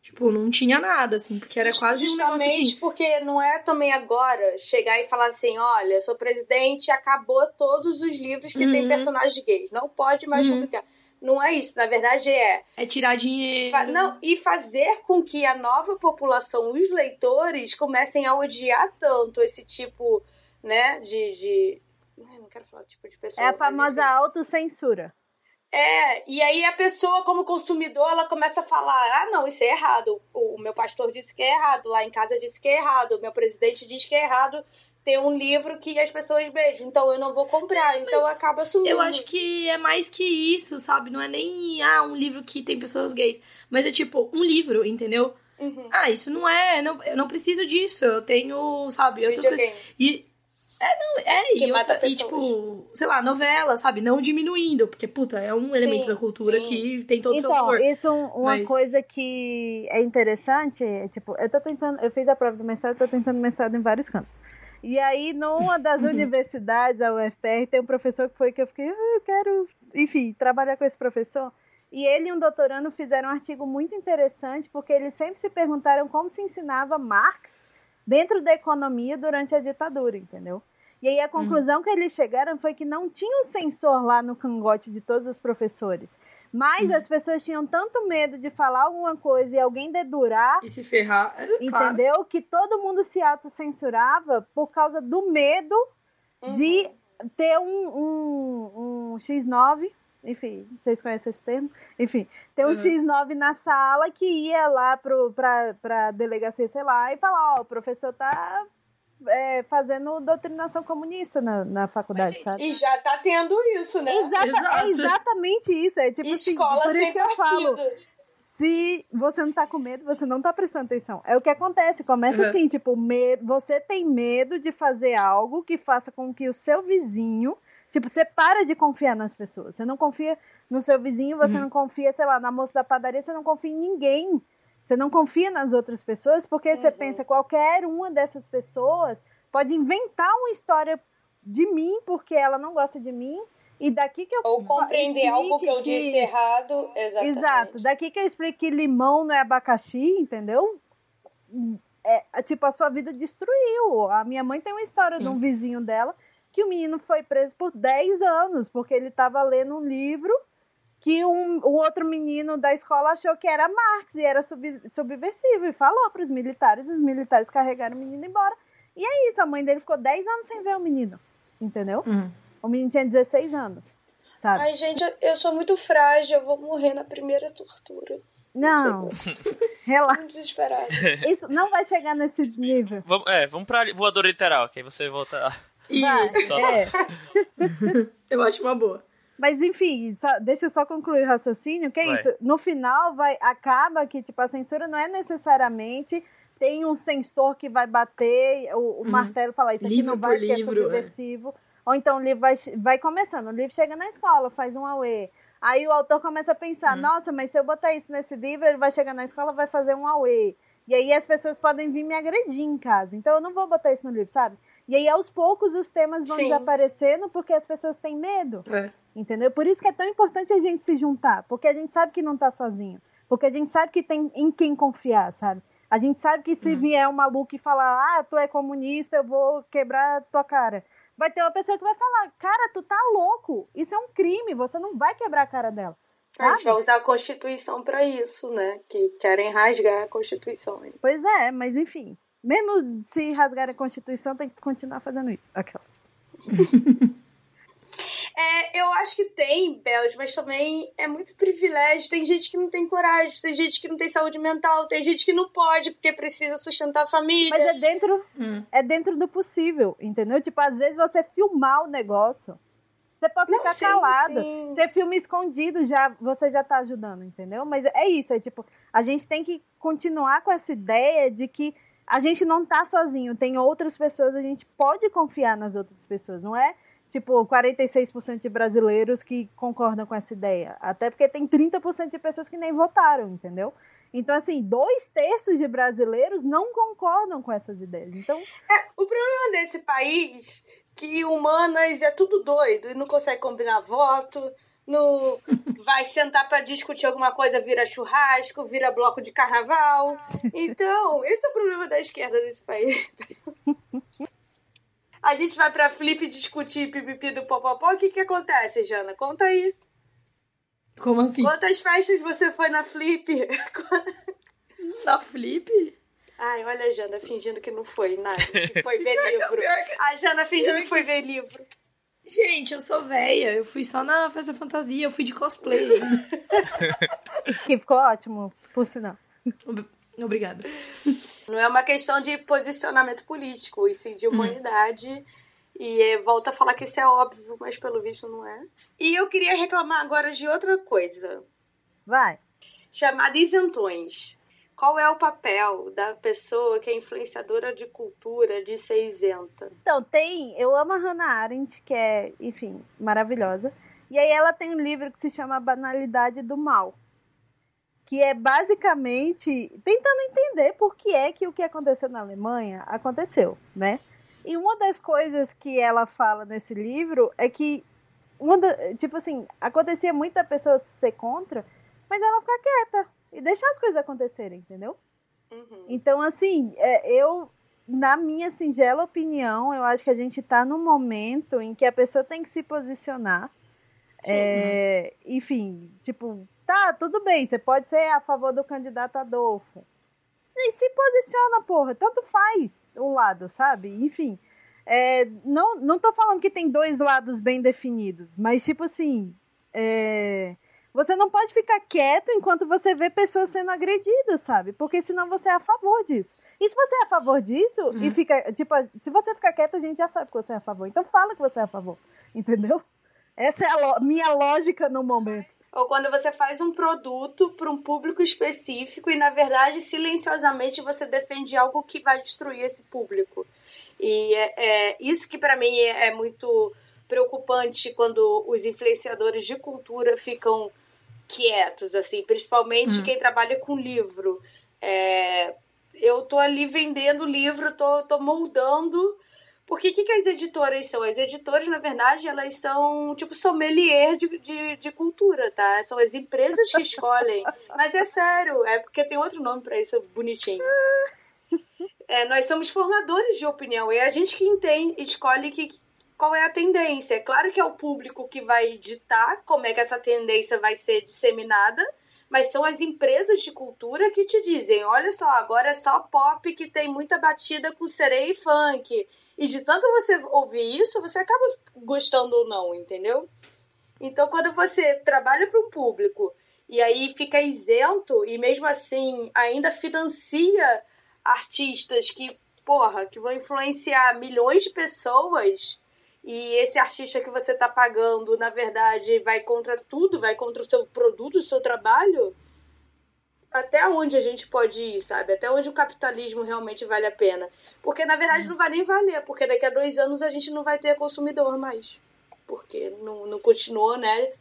Tipo, não tinha nada, assim, porque era quase um negócio Justamente assim. porque não é também agora chegar e falar assim, olha, sou presidente, acabou todos os livros que tem Uhum. personagens gays. Não pode mais Uhum. publicar. Não é isso, na verdade é É tirar dinheiro. Fa- Não, e fazer com que a nova população, os leitores, comecem a odiar tanto esse tipo, né, de. de... Ai, Não quero falar tipo de pessoa. É a famosa enfim. autocensura. É, e aí a pessoa, como consumidor, ela começa a falar: ah, não, isso é errado. O, o meu pastor disse que é errado, lá em casa disse que é errado, o meu presidente diz que é errado ter um livro que as pessoas beijam, então eu não vou comprar, então Mas acaba assumindo. Eu acho que é mais que isso, sabe? Não é nem ah, um livro que tem pessoas gays. Mas é tipo, um livro, entendeu? Uhum. Ah, isso não é. Não, eu não preciso disso. Eu tenho, sabe, outras coisas. E. É, não, é, Que e, mata outra, e tipo, sei lá, novela, sabe? Não diminuindo, porque, puta, é um elemento da cultura sim. que tem todo o seu Então, valor. isso é um- uma Mas- coisa que é interessante, é, tipo, eu tô tentando, eu fiz a prova do mestrado, tô tentando mestrado em vários cantos. E aí, numa das universidades, a UFR, tem um professor que foi que eu fiquei, ah, eu quero, enfim, trabalhar com esse professor. E ele e um doutorando fizeram um artigo muito interessante, porque eles sempre se perguntaram como se ensinava Marx dentro da economia durante a ditadura, entendeu? E aí a conclusão que eles chegaram foi que não tinha um sensor lá no cangote de todos os professores. Mas as pessoas tinham tanto medo de falar alguma coisa e alguém dedurar, E se ferrar. é, claro. entendeu? Que todo mundo se autocensurava por causa do medo Uhum. de ter um, um, um X9 enfim, vocês conhecem esse termo? Enfim, tem um uhum. X9 na sala que ia lá pro, pra, pra delegacia, sei lá, e falar, ó, oh, o professor tá é, fazendo doutrinação comunista na, na faculdade, sabe? E já tá tendo isso, né? Exata, Exato. É exatamente isso. É tipo assim, Escola assim, por isso que eu falo. Se você não tá com medo, você não tá prestando atenção. É o que acontece. Começa uhum. assim, tipo, medo, você tem medo de fazer algo que faça com que o seu vizinho. Tipo, você para de confiar nas pessoas. Você não confia no seu vizinho, você uhum. não confia, sei lá, na moça da padaria, você não confia em ninguém. Você não confia nas outras pessoas porque uhum. você pensa qualquer uma dessas pessoas pode inventar uma história de mim porque ela não gosta de mim e daqui que eu ou compreender algo que eu que... disse errado, exatamente. Exato, daqui que eu explico que limão não é abacaxi, entendeu? É, tipo, a sua vida destruiu. A minha mãe tem uma história Sim. de um vizinho dela que o menino foi preso por 10 anos porque ele estava lendo um livro que um, o outro menino da escola achou que era Marx e era sub, subversivo e falou para os militares, os militares carregaram o menino embora. E é isso, a mãe dele ficou 10 anos sem ver o menino, entendeu? Uhum. O menino tinha 16 anos, sabe? Ai, gente, eu sou muito frágil, eu vou morrer na primeira tortura. Não, relaxa. Desesperado. Isso não vai chegar nesse nível. Vamos, é, vamos pra voador literal, que aí você volta. Isso, é. eu acho uma boa. Mas enfim, só, deixa eu só concluir o raciocínio, que é vai. isso. No final, vai acaba que tipo a censura não é necessariamente tem um sensor que vai bater o, o uhum. martelo falar isso livro aqui não vai, livro, é subversivo. É. Ou então o livro vai, vai começando, o livro chega na escola, faz um AUE. Aí o autor começa a pensar, uhum. nossa, mas se eu botar isso nesse livro, ele vai chegar na escola vai fazer um AUE. E aí as pessoas podem vir me agredir em casa. Então eu não vou botar isso no livro, sabe? E aí, aos poucos, os temas vão Sim. desaparecendo porque as pessoas têm medo. É. Entendeu? Por isso que é tão importante a gente se juntar. Porque a gente sabe que não tá sozinho. Porque a gente sabe que tem em quem confiar, sabe? A gente sabe que se uhum. vier um maluco e falar, ah, tu é comunista, eu vou quebrar tua cara. Vai ter uma pessoa que vai falar, cara, tu tá louco. Isso é um crime, você não vai quebrar a cara dela. Sabe? A gente vai usar a Constituição para isso, né? Que querem rasgar a Constituição. Pois é, mas enfim. Mesmo se rasgar a Constituição, tem que continuar fazendo isso. Aquelas. É, eu acho que tem, Belos, mas também é muito privilégio. Tem gente que não tem coragem, tem gente que não tem saúde mental, tem gente que não pode porque precisa sustentar a família. Mas é dentro, hum. é dentro do possível, entendeu? Tipo, às vezes você filmar o negócio, você pode não, ficar sim, calado. Sim. Você filma escondido, já, você já tá ajudando, entendeu? Mas é isso, é tipo, a gente tem que continuar com essa ideia de que a gente não tá sozinho, tem outras pessoas, a gente pode confiar nas outras pessoas, não é? Tipo, 46% de brasileiros que concordam com essa ideia. Até porque tem 30% de pessoas que nem votaram, entendeu? Então, assim, dois terços de brasileiros não concordam com essas ideias. Então. É, o problema desse país que humanas é tudo doido e não consegue combinar voto, no vai sentar para discutir alguma coisa, vira churrasco, vira bloco de carnaval. Então, esse é o problema da esquerda nesse país. A gente vai pra Flip discutir pipipi do popopó. O que que acontece, Jana? Conta aí. Como assim? Quantas festas você foi na Flip? Na Flip? Ai, olha a Jana fingindo que não foi nada. Que foi ver livro. A Jana fingindo que foi ver livro. Gente, eu sou velha. Eu fui só na festa fantasia. Eu fui de cosplay. que ficou ótimo, por sinal. Obrigada. Não é uma questão de posicionamento político, e sim de humanidade. Uhum. E é, volta a falar que isso é óbvio, mas pelo visto não é. E eu queria reclamar agora de outra coisa. Vai. Chamada isentões. Qual é o papel da pessoa que é influenciadora de cultura de ser isenta? Então, tem. Eu amo a Hannah Arendt, que é, enfim, maravilhosa. E aí ela tem um livro que se chama Banalidade do Mal. Que é basicamente tentando entender por que é que o que aconteceu na Alemanha aconteceu, né? E uma das coisas que ela fala nesse livro é que, uma tipo assim, acontecia muita pessoa ser contra, mas ela fica quieta e deixar as coisas acontecerem, entendeu? Uhum. Então, assim, é, eu, na minha singela opinião, eu acho que a gente está num momento em que a pessoa tem que se posicionar. É, enfim, tipo, tá, tudo bem, você pode ser a favor do candidato Adolfo. E se posiciona, porra, tanto faz o lado, sabe? Enfim, é, não, não tô falando que tem dois lados bem definidos, mas tipo assim, é, você não pode ficar quieto enquanto você vê pessoas sendo agredidas, sabe? Porque senão você é a favor disso. E se você é a favor disso uhum. e fica, tipo, se você ficar quieto, a gente já sabe que você é a favor. Então fala que você é a favor, entendeu? Essa é a minha lógica no momento. Ou quando você faz um produto para um público específico e, na verdade, silenciosamente você defende algo que vai destruir esse público. E é, é isso que, para mim, é, é muito preocupante quando os influenciadores de cultura ficam quietos, assim, principalmente hum. quem trabalha com livro. É, eu tô ali vendendo livro, tô, tô moldando porque o que, que as editoras são? As editoras, na verdade, elas são tipo sommelier de, de, de cultura, tá? São as empresas que escolhem. Mas é sério, é porque tem outro nome para isso, bonitinho. É, nós somos formadores de opinião e é a gente que entende, escolhe que, qual é a tendência. É claro que é o público que vai ditar como é que essa tendência vai ser disseminada, mas são as empresas de cultura que te dizem: olha só, agora é só pop que tem muita batida com sereia e funk. E de tanto você ouvir isso, você acaba gostando ou não, entendeu? Então, quando você trabalha para um público e aí fica isento e mesmo assim ainda financia artistas que, porra, que vão influenciar milhões de pessoas e esse artista que você está pagando, na verdade, vai contra tudo, vai contra o seu produto, o seu trabalho, até onde a gente pode ir, sabe? Até onde o capitalismo realmente vale a pena. Porque, na verdade, não vai nem valer, porque daqui a dois anos a gente não vai ter consumidor mais. Porque não, não continuou, né?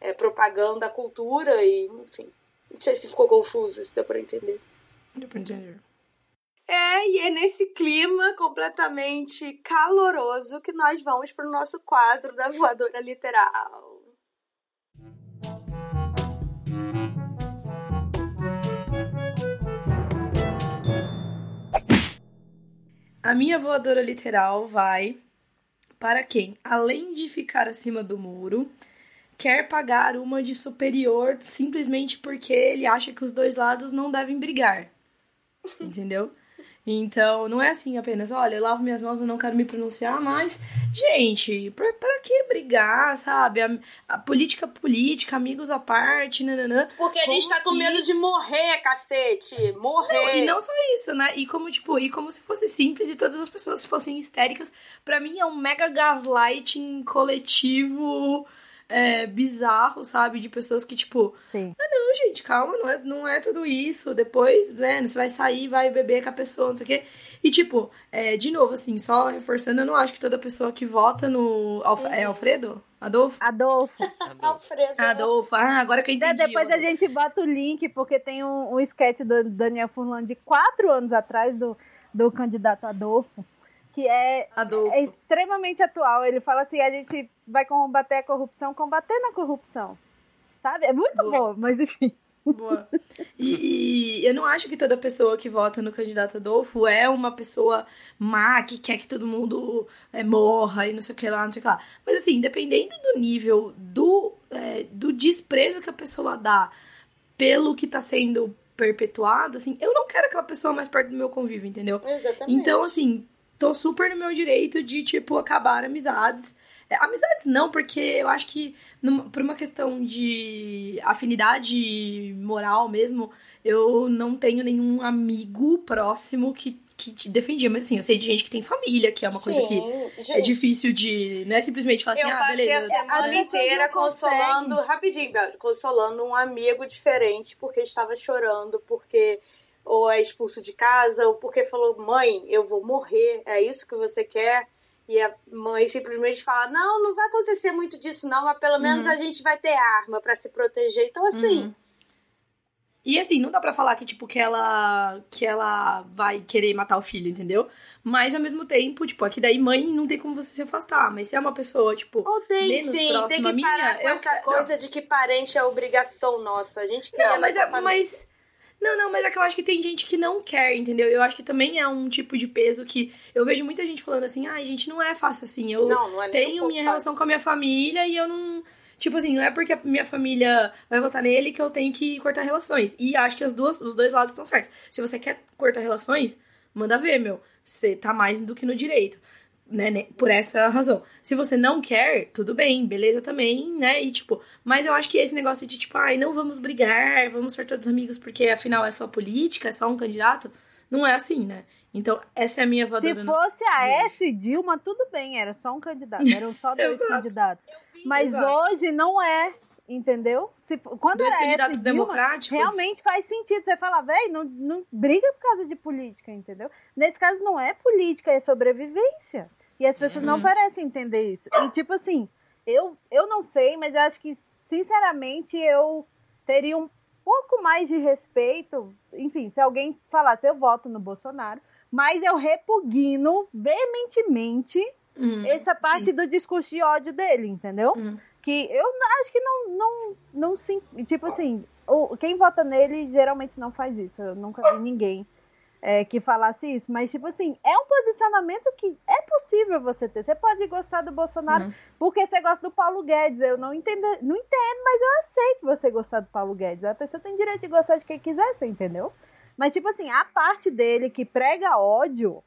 É, propaganda a cultura e, enfim. Não sei se ficou confuso, se deu pra entender. Deu pra entender. É, e é nesse clima completamente caloroso que nós vamos para o nosso quadro da voadora literal. A minha voadora literal vai para quem, além de ficar acima do muro, quer pagar uma de superior simplesmente porque ele acha que os dois lados não devem brigar. Entendeu? Então, não é assim apenas, olha, eu lavo minhas mãos, eu não quero me pronunciar, mas, gente, pra, pra que brigar, sabe? A, a política política, amigos à parte, nananã. Porque a gente tá se... com medo de morrer, cacete! Morrer! Não, e não só isso, né? E como, tipo, e como se fosse simples e todas as pessoas fossem histéricas. Pra mim é um mega gaslighting coletivo é, bizarro, sabe? De pessoas que, tipo, Sim. Ah, gente, calma, não é, não é tudo isso. Depois, né, você vai sair, vai beber com a pessoa, não sei o quê. E, tipo, é, de novo, assim, só reforçando, eu não acho que toda pessoa que vota no. Alf... É Alfredo? Adolfo? Adolfo. Alfredo. Adolfo. Ah, agora que eu entendi. É, depois a gente bota o link, porque tem um, um sketch do Daniel Furlan de quatro anos atrás do, do candidato Adolfo que é, é, extremamente atual. Ele fala assim: a gente vai combater a corrupção, combater na corrupção. Sabe? É muito Boa. bom, mas enfim. Boa. E, e, eu não acho que toda pessoa que vota no candidato Adolfo é uma pessoa má que quer que todo mundo é, morra e não sei o que lá, não sei o que lá. Mas assim, dependendo do nível do, é, do desprezo que a pessoa dá pelo que tá sendo perpetuado, assim, eu não quero aquela pessoa mais perto do meu convívio, entendeu? Exatamente. Então, assim, tô super no meu direito de, tipo, acabar amizades. É, amizades não, porque eu acho que numa, por uma questão de afinidade moral mesmo, eu não tenho nenhum amigo próximo que, que te defendia. Mas assim, eu sei de gente que tem família, que é uma Sim, coisa que gente, é difícil de. Não é simplesmente falar assim, ah, beleza. Eu passei a semana inteira consolando, rapidinho, consolando um amigo diferente, porque estava chorando, porque ou é expulso de casa, ou porque falou, mãe, eu vou morrer, é isso que você quer? E a mãe simplesmente fala, não, não vai acontecer muito disso não, mas pelo menos uhum. a gente vai ter arma para se proteger. Então, assim... Uhum. E assim, não dá para falar que, tipo, que ela que ela vai querer matar o filho, entendeu? Mas ao mesmo tempo, tipo, aqui daí mãe não tem como você se afastar. Mas se é uma pessoa, tipo, Ou tem, menos sim, próxima tem que parar minha, com essa coisa não. de que parente é obrigação nossa. A gente Não, mas é, mas não, não, mas é que eu acho que tem gente que não quer, entendeu? Eu acho que também é um tipo de peso que eu vejo muita gente falando assim, ai, ah, gente, não é fácil assim. Eu não, não é tenho minha fácil. relação com a minha família e eu não. Tipo assim, não é porque a minha família vai votar nele que eu tenho que cortar relações. E acho que as duas, os dois lados estão certos. Se você quer cortar relações, manda ver, meu. Você tá mais do que no direito. Né, por essa razão. Se você não quer, tudo bem, beleza também, né? E tipo, mas eu acho que esse negócio de tipo, ai, não vamos brigar, vamos ser todos amigos porque afinal é só política, é só um candidato, não é assim, né? Então, essa é a minha voadora. Se fosse a Aécio e Dilma, tudo bem, era só um candidato, eram só dois candidatos. Mas Exato. hoje não é, entendeu? Se, quando dois candidatos Dilma, democráticos. Realmente faz sentido. Você fala, velho, não, não briga por causa de política, entendeu? Nesse caso não é política, é sobrevivência. E as pessoas uhum. não parecem entender isso. E tipo assim, eu, eu não sei, mas eu acho que, sinceramente, eu teria um pouco mais de respeito. Enfim, se alguém falasse, eu voto no Bolsonaro mas eu repugno veementemente hum, essa parte sim. do discurso de ódio dele, entendeu? Hum. Que eu acho que não, não, não tipo assim, o, quem vota nele geralmente não faz isso. Eu nunca vi ninguém é, que falasse isso, mas tipo assim, é um posicionamento que é possível você ter. Você pode gostar do Bolsonaro uhum. porque você gosta do Paulo Guedes. Eu não entendo, não entendo, mas eu aceito você gostar do Paulo Guedes. A pessoa tem direito de gostar de quem quiser, você entendeu? Mas, tipo assim, a parte dele que prega ódio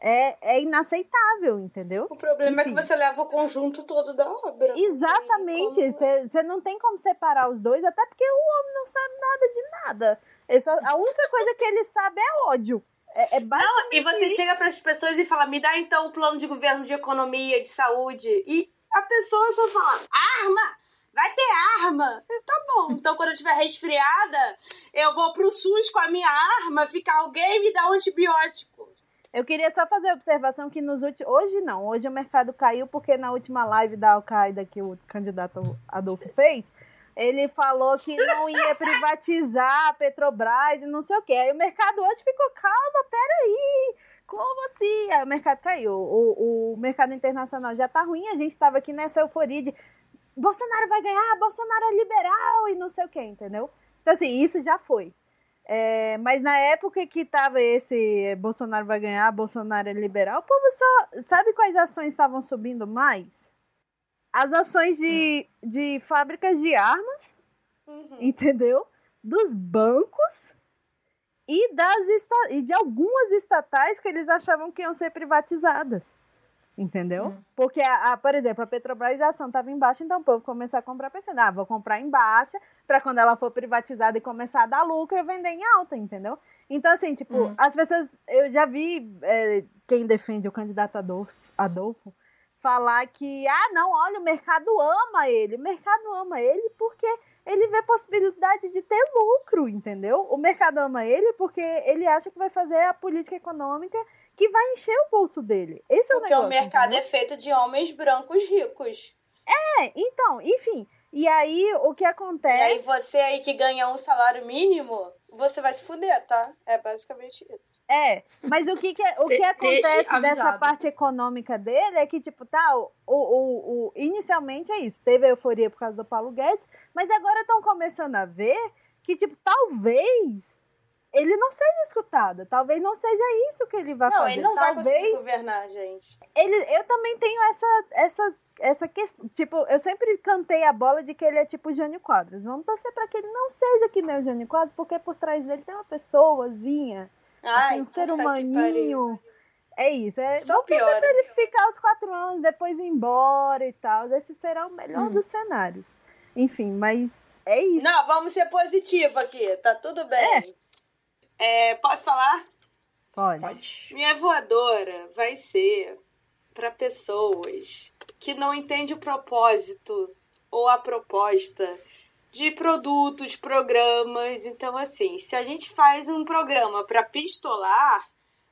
é, é inaceitável, entendeu? O problema Enfim. é que você leva o conjunto todo da obra. Exatamente. Você não tem como separar os dois, até porque o homem não sabe nada de nada. Só, a única coisa que ele sabe é ódio. É, é não, e você isso. chega para as pessoas e fala: me dá então o plano de governo de economia, de saúde. E a pessoa só fala: arma! Vai ter arma. Tá bom. Então, quando eu estiver resfriada, eu vou pro SUS com a minha arma, ficar alguém me dá um antibiótico. Eu queria só fazer a observação que nos últimos. Hoje não, hoje o mercado caiu porque na última live da Al-Qaeda que o candidato Adolfo fez, ele falou que não ia privatizar a Petrobras e não sei o quê. Aí o mercado hoje ficou, calma, peraí. Como assim? Aí o mercado caiu. O, o mercado internacional já tá ruim, a gente estava aqui nessa euforia de Bolsonaro vai ganhar, Bolsonaro é liberal e não sei o que, entendeu? Então, assim, isso já foi. É, mas na época que tava esse Bolsonaro vai ganhar, Bolsonaro é liberal, o povo só. Sabe quais ações estavam subindo mais? As ações de, hum. de fábricas de armas, uhum. entendeu? Dos bancos e, das e de algumas estatais que eles achavam que iam ser privatizadas. Entendeu? Uhum. Porque, a, a, por exemplo, a Petrobras a ação estava em baixa, então o povo começou a comprar pensando, ah, vou comprar em baixa, para quando ela for privatizada e começar a dar lucro, eu vender em alta, entendeu? Então, assim, tipo, uhum. as pessoas. Eu já vi é, quem defende o candidato Adolfo, Adolfo falar que, ah, não, olha, o mercado ama ele. O mercado ama ele porque ele vê possibilidade de ter lucro, entendeu? O mercado ama ele porque ele acha que vai fazer a política econômica que vai encher o bolso dele. Esse é o Porque negócio, o mercado entendeu? é feito de homens brancos ricos. É, então, enfim. E aí, o que acontece... E aí, você aí que ganha um salário mínimo, você vai se fuder, tá? É basicamente isso. É, mas o que, que, é, o que acontece dessa parte econômica dele é que, tipo, tá, o, o, o, inicialmente é isso, teve a euforia por causa do Paulo Guedes, mas agora estão começando a ver que, tipo, talvez ele não seja escutado. Talvez não seja isso que ele vai não, fazer. Não, ele não Talvez... vai conseguir governar, gente. Ele, eu também tenho essa, essa, essa questão. Tipo, eu sempre cantei a bola de que ele é tipo Jânio Quadros. Vamos torcer para que ele não seja que nem o Jânio Quadros, porque por trás dele tem uma pessoazinha. Ai, assim, um ser humaninho. É isso. É, Só pior. pra ele ficar os quatro anos, depois ir embora e tal. Esse será o melhor hum. dos cenários. Enfim, mas é isso. Não, vamos ser positivo aqui. Tá tudo bem. É. É, posso falar? Pode. Pode. Minha voadora vai ser para pessoas que não entendem o propósito ou a proposta de produtos, programas. Então, assim, se a gente faz um programa para pistolar,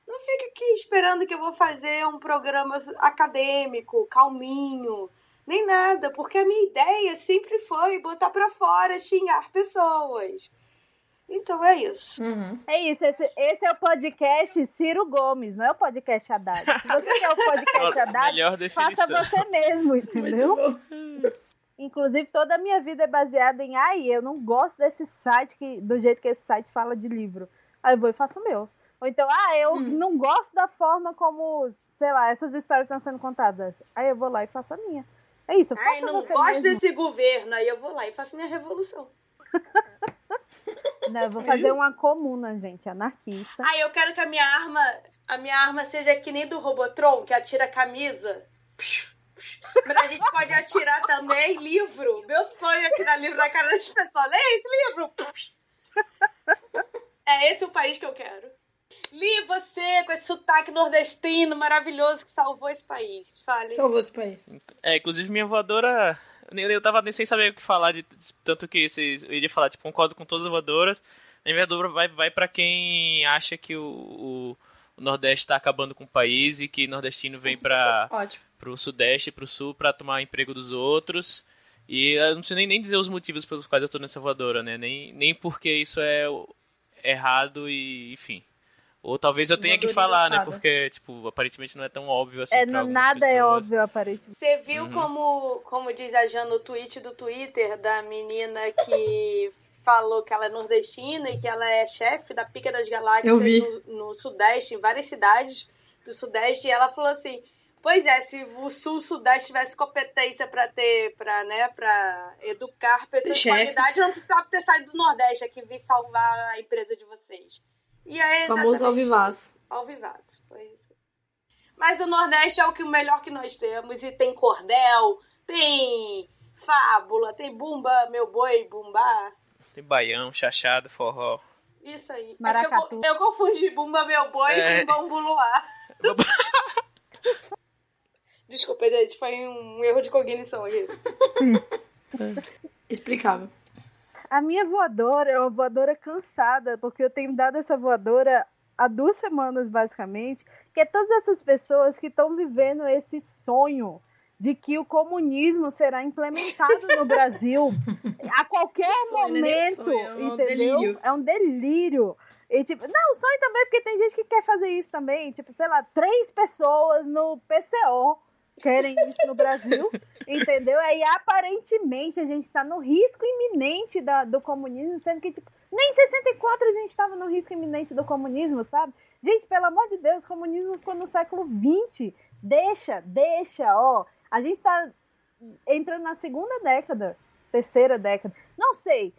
não fica aqui esperando que eu vou fazer um programa acadêmico, calminho, nem nada, porque a minha ideia sempre foi botar para fora, xingar pessoas. Então é isso. Uhum. É isso. Esse, esse, é o podcast Ciro Gomes, não é o podcast Haddad. Se você quer o podcast Haddad, faça você mesmo, entendeu? Inclusive, toda a minha vida é baseada em ai, eu não gosto desse site que, do jeito que esse site fala de livro. Aí eu vou e faço o meu. Ou então, ah, eu hum. não gosto da forma como, sei lá, essas histórias estão sendo contadas. Aí eu vou lá e faço a minha. É isso, Ai, não gosto mesmo. desse governo, aí eu vou lá e faço minha revolução. Não, eu vou é fazer uma comuna, gente, anarquista. Ah, eu quero que a minha arma a minha arma seja que nem do Robotron, que atira a camisa. Mas a gente pode atirar também livro. Meu sonho é tirar livro da cara das pessoas. Lê esse livro! É esse o país que eu quero. Li, você, com esse sotaque nordestino maravilhoso que salvou esse país. Fale. Salvou esse país. É, inclusive minha voadora. Eu tava nem sem saber o que falar, de tanto que vocês. Eu ia falar, tipo, concordo com todas as voadoras. A minha voadora vai, vai para quem acha que o, o, o Nordeste está acabando com o país e que nordestino vem para o Sudeste e para o Sul para tomar emprego dos outros. E eu não sei nem, nem dizer os motivos pelos quais eu tô nessa voadora, né? Nem, nem porque isso é errado e, enfim. Ou talvez eu tenha que falar, né? Porque, tipo, aparentemente não é tão óbvio assim. É, nada é pessoas. é óbvio, aparentemente. Você viu uhum. como, como diz a Jana no tweet do Twitter da menina que falou que ela é nordestina e que ela é chefe da Pica das Galáxias no, no Sudeste, em várias cidades do Sudeste, e ela falou assim. Pois é, se o Sul-Sudeste tivesse competência para ter, para né, para educar pessoas de qualidade, não precisava ter saído do Nordeste aqui vir salvar a empresa de vocês. E é Famoso Alvivaz. Alvivaz, foi isso. Mas o Nordeste é o que o melhor que nós temos. E tem cordel, tem fábula, tem bumba, meu boi, bumbá. Tem baião, chachado, forró. Isso aí. Maracatu. É eu, eu, confundi bumba, meu boi é... com bambuluá. Desculpa, gente, foi um erro de cognição aqui. Explicável. A minha voadora é uma voadora cansada, porque eu tenho dado essa voadora há duas semanas, basicamente, que é todas essas pessoas que estão vivendo esse sonho de que o comunismo será implementado no Brasil a qualquer sonho, momento, sonho, é um entendeu? Delírio. É um delírio. E, tipo, não, sonho também, porque tem gente que quer fazer isso também. Tipo, sei lá, três pessoas no PCO querem isso no Brasil, entendeu? Aí aparentemente a gente está no risco iminente da, do comunismo, sendo que tipo, nem em 64 a gente estava no risco iminente do comunismo, sabe? Gente, pelo amor de Deus, o comunismo ficou no século 20. Deixa, deixa, ó. A gente está entrando na segunda década, terceira década, não sei.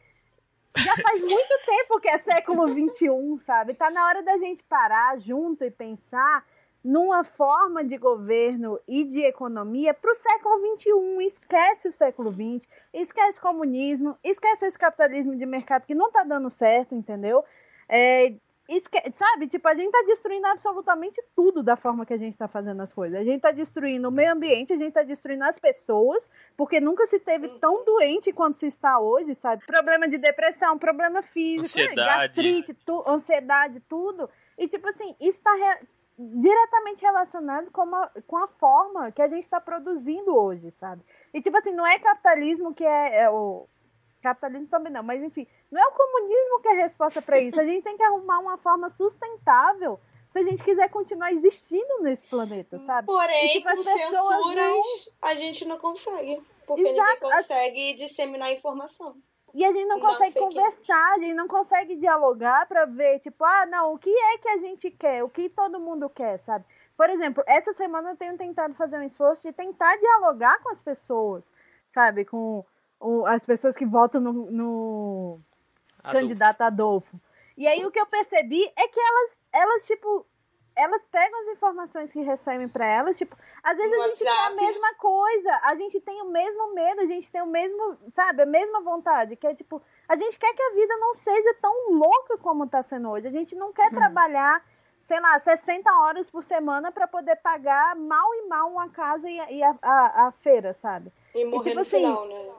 Já faz muito tempo que é século 21, sabe? Tá na hora da gente parar junto e pensar numa forma de governo e de economia para o século XXI. Esquece o século XX, esquece o comunismo, esquece esse capitalismo de mercado que não está dando certo, entendeu? É, esque... sabe, tipo, a gente está destruindo absolutamente tudo da forma que a gente está fazendo as coisas. A gente está destruindo o meio ambiente, a gente está destruindo as pessoas, porque nunca se teve tão doente quanto se está hoje, sabe? Problema de depressão, problema físico, ansiedade. gastrite, tu... ansiedade, tudo. E, tipo assim, isso está re diretamente relacionado com a, com a forma que a gente está produzindo hoje, sabe? E tipo assim, não é capitalismo que é, é, o capitalismo também não, mas enfim, não é o comunismo que é a resposta para isso. A gente tem que arrumar uma forma sustentável se a gente quiser continuar existindo nesse planeta, sabe? Porém, e, tipo, as pessoas censuras não... a gente não consegue, porque Exato. ninguém consegue disseminar informação. E a gente não, não consegue conversar, a gente não consegue dialogar para ver, tipo, ah, não, o que é que a gente quer, o que todo mundo quer, sabe? Por exemplo, essa semana eu tenho tentado fazer um esforço de tentar dialogar com as pessoas, sabe? Com o, as pessoas que votam no, no Adolfo. candidato Adolfo. E aí o que eu percebi é que elas, elas tipo, elas pegam as informações que recebem para elas, tipo, às vezes a gente tem a mesma coisa, a gente tem o mesmo medo, a gente tem o mesmo, sabe, a mesma vontade, que é tipo, a gente quer que a vida não seja tão louca como tá sendo hoje. A gente não quer hum. trabalhar, sei lá, 60 horas por semana para poder pagar mal e mal uma casa e, e a, a, a, feira, sabe? E morrer e, tipo, no assim, final, né?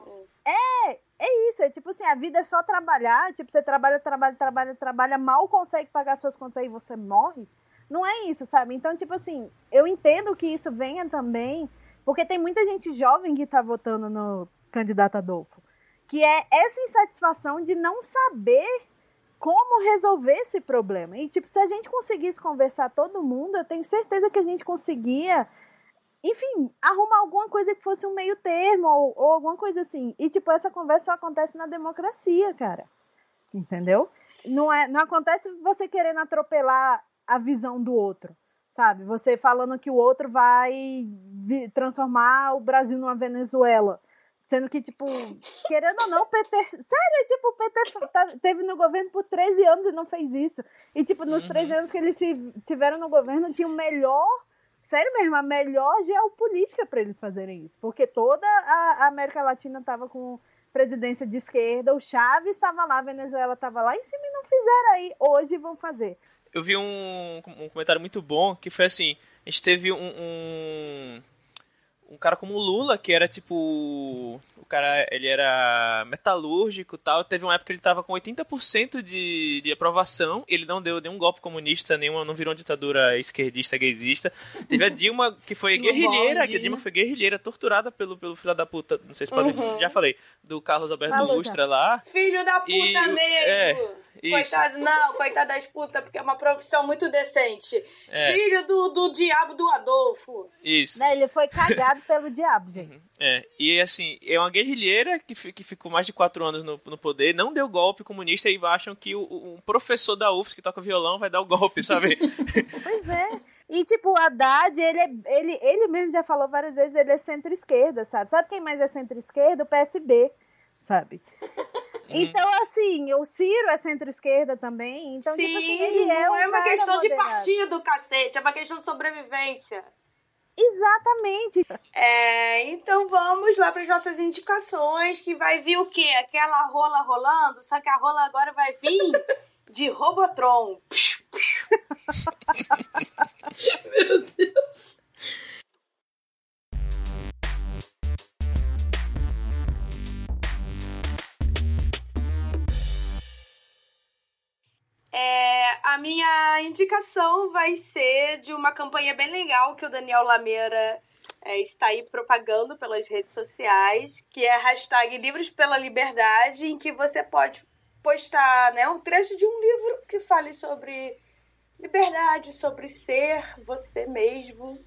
É, é isso, é tipo assim, a vida é só trabalhar, tipo, você trabalha, trabalha, trabalha, trabalha, mal consegue pagar suas contas aí você morre. Não é isso, sabe? Então, tipo assim, eu entendo que isso venha também, porque tem muita gente jovem que tá votando no candidato Adolfo, que é essa insatisfação de não saber como resolver esse problema. E, tipo, se a gente conseguisse conversar todo mundo, eu tenho certeza que a gente conseguia, enfim, arrumar alguma coisa que fosse um meio termo ou, ou alguma coisa assim. E, tipo, essa conversa só acontece na democracia, cara. Entendeu? Não, é, não acontece você querendo atropelar a visão do outro, sabe? Você falando que o outro vai transformar o Brasil numa Venezuela, Sendo que, tipo, querendo ou não, o PT. Sério, tipo, o PT tá, teve no governo por 13 anos e não fez isso. E, tipo, nos uhum. 13 anos que eles tiveram no governo, tinha o melhor. Sério mesmo, a melhor geopolítica para eles fazerem isso. Porque toda a América Latina tava com presidência de esquerda, o Chaves estava lá, a Venezuela estava lá em cima não fizeram aí. Hoje vão fazer. Eu vi um, um comentário muito bom que foi assim: a gente teve um, um um cara como o Lula, que era tipo. O cara, ele era metalúrgico e tal. Teve uma época que ele tava com 80% de, de aprovação. Ele não deu nenhum golpe comunista, nenhuma, não virou uma ditadura esquerdista, gaysista. Teve a Dilma, que foi guerrilheira. A Dilma foi guerrilheira, torturada pelo, pelo filho da puta. Não sei se pode. Uhum. Já falei. Do Carlos Alberto Lustra lá. Filho da puta e, mesmo! É, isso. Coitado, não, coitado das putas, porque é uma profissão muito decente. É. Filho do, do diabo do Adolfo. Isso. Não, ele foi cagado pelo diabo, gente. Uhum. É, e assim, é uma guerrilheira que, que ficou mais de quatro anos no, no poder, não deu golpe comunista e acham que o, um professor da UFS que toca violão vai dar o golpe, sabe? pois é. E, tipo, o Haddad, ele, é, ele, ele mesmo já falou várias vezes, ele é centro-esquerda, sabe? Sabe quem mais é centro-esquerda? O PSB, sabe? Então, assim, o Ciro é centro-esquerda também. Então, Sim, tipo assim, ele é não é uma questão moderado. de partido, cacete. É uma questão de sobrevivência. Exatamente. É, então vamos lá para as nossas indicações, que vai vir o quê? Aquela rola rolando, só que a rola agora vai vir de Robotron. Meu Deus. É, a minha indicação vai ser de uma campanha bem legal que o Daniel Lameira é, está aí propagando pelas redes sociais, que é hashtag Livros pela Liberdade, em que você pode postar né, um trecho de um livro que fale sobre liberdade, sobre ser você mesmo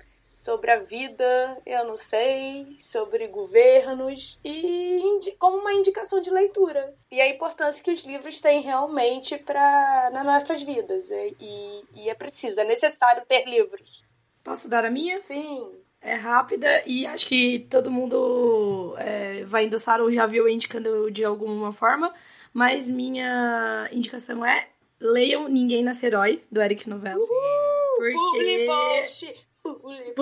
sobre a vida, eu não sei, sobre governos e como uma indicação de leitura. E a importância que os livros têm realmente para nas nossas vidas. E, e é preciso, é necessário ter livros. Posso dar a minha? Sim. É rápida e acho que todo mundo é, vai endossar ou já viu indicando de alguma forma. Mas minha indicação é leiam Ninguém Nasce Herói, do Eric Novello. Uhul! Porque... Publi post,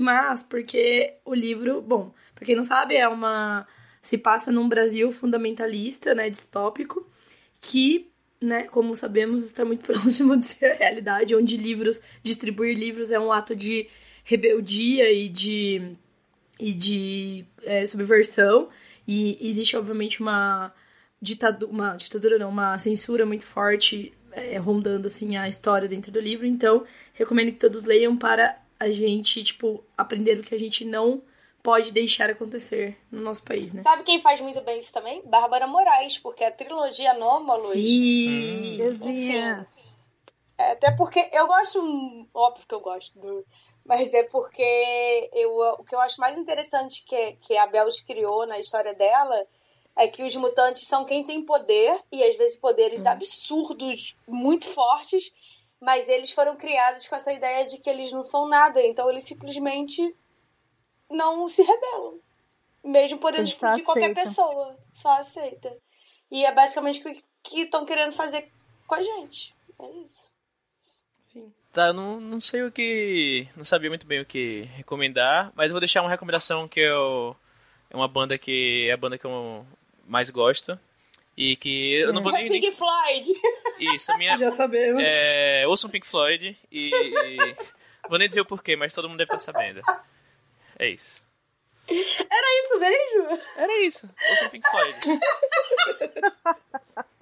mas porque o livro, bom, pra quem não sabe, é uma. se passa num Brasil fundamentalista, né, distópico, que, né, como sabemos, está muito próximo de ser a realidade, onde livros, distribuir livros é um ato de rebeldia e de. e de é, subversão. E existe, obviamente, uma ditadura, uma ditadura não, uma censura muito forte é, rondando assim a história dentro do livro. Então, recomendo que todos leiam para a gente, tipo, aprender o que a gente não pode deixar acontecer no nosso país, né? Sabe quem faz muito bem isso também? Bárbara Moraes, porque a trilogia Anômalos... Sim! Hum. Enfim, é, até porque eu gosto... Óbvio que eu gosto do... Mas é porque eu, o que eu acho mais interessante que, que a Bel criou na história dela é que os mutantes são quem tem poder, e às vezes poderes hum. absurdos, muito fortes, mas eles foram criados com essa ideia de que eles não são nada, então eles simplesmente não se rebelam. Mesmo podendo explodir qualquer pessoa. Só aceita. E é basicamente o que estão querendo fazer com a gente. É isso. Sim. Tá, não, não sei o que. Não sabia muito bem o que recomendar, mas eu vou deixar uma recomendação que eu. É uma banda que. É a banda que eu mais gosto. E que eu não vou nem. Pink Floyd! Isso, minha. Já sabemos. É, ouçam Pink Floyd e, e. Vou nem dizer o porquê, mas todo mundo deve estar sabendo. É isso. Era isso mesmo? Era isso. Ouçam Pink Floyd.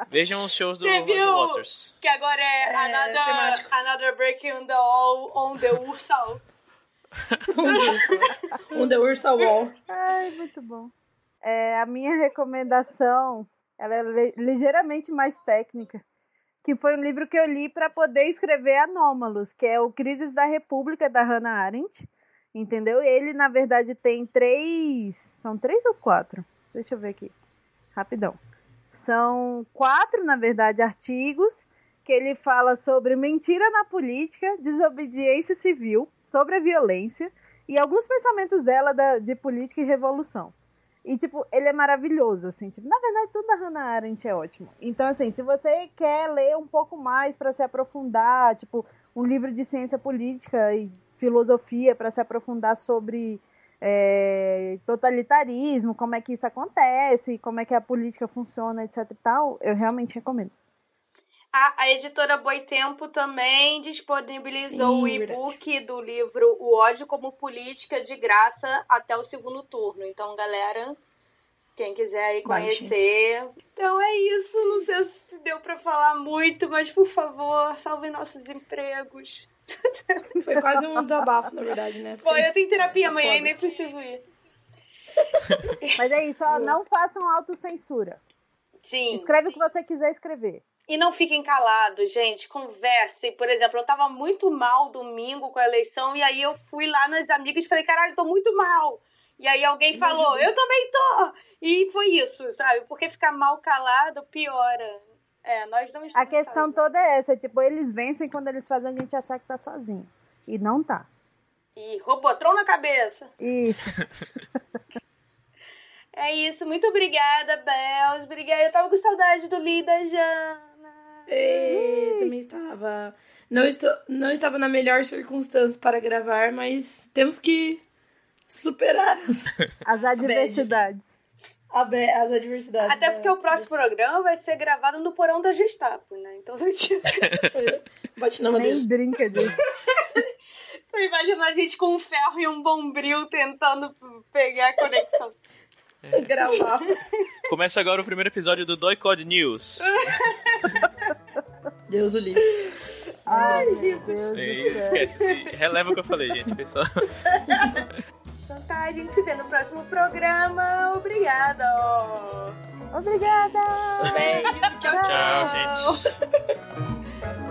Vejam os shows do Roger Waters. Que agora é, é another, another Breaking on the Wall on the Ursal. on the Ursal Wall. Ai, muito bom. É, a minha recomendação ela é ligeiramente mais técnica, que foi um livro que eu li para poder escrever Anômalos, que é o Crises da República da Hannah Arendt, entendeu? Ele na verdade tem três, são três ou quatro? Deixa eu ver aqui, rapidão. São quatro, na verdade, artigos que ele fala sobre mentira na política, desobediência civil, sobre a violência e alguns pensamentos dela da, de política e revolução. E, tipo, ele é maravilhoso, assim. Tipo, na verdade, tudo da Hannah Arendt é ótimo. Então, assim, se você quer ler um pouco mais para se aprofundar, tipo, um livro de ciência política e filosofia para se aprofundar sobre é, totalitarismo, como é que isso acontece, como é que a política funciona, etc e tal, eu realmente recomendo. A, a editora Boitempo também disponibilizou Sim, o e-book do livro O ódio como política de graça até o segundo turno. Então, galera, quem quiser aí conhecer. Baixe. Então é isso. Não sei se deu para falar muito, mas por favor, salvem nossos empregos. Foi quase um desabafo, na verdade, né? Foi, eu tenho terapia amanhã e nem preciso ir. Mas é isso, ó, não façam autocensura. Sim. Escreve o que você quiser escrever. E não fiquem calados, gente. Conversem. Por exemplo, eu tava muito mal domingo com a eleição e aí eu fui lá nas amigas e falei, caralho, tô muito mal. E aí alguém falou, eu também tô. E foi isso, sabe? Porque ficar mal calado piora. É, nós não A questão toda é essa, tipo, eles vencem quando eles fazem a gente achar que tá sozinho. E não tá. E robotron na cabeça. Isso. é isso. Muito obrigada, Bels. Obrigada. Eu tava com saudade do Lida já. Também estava. Não, estou, não estava na melhor circunstância para gravar, mas temos que superar as, as adversidades. as adversidades. Até porque o próximo programa vai ser gravado no porão da Gestapo, né? Então a gente. Bate na madeira. Nem brinca disso. Tô imaginando a gente com um ferro e um bombril tentando pegar a conexão. É. Gravar. Começa agora o primeiro episódio do Doicode News. Deus o livre. Ai, Jesus. Esquece, releva o que eu falei, gente, pessoal. Então tá, a gente se vê no próximo programa. Obrigada! Obrigada! Beijo, tchau, tchau, tchau gente.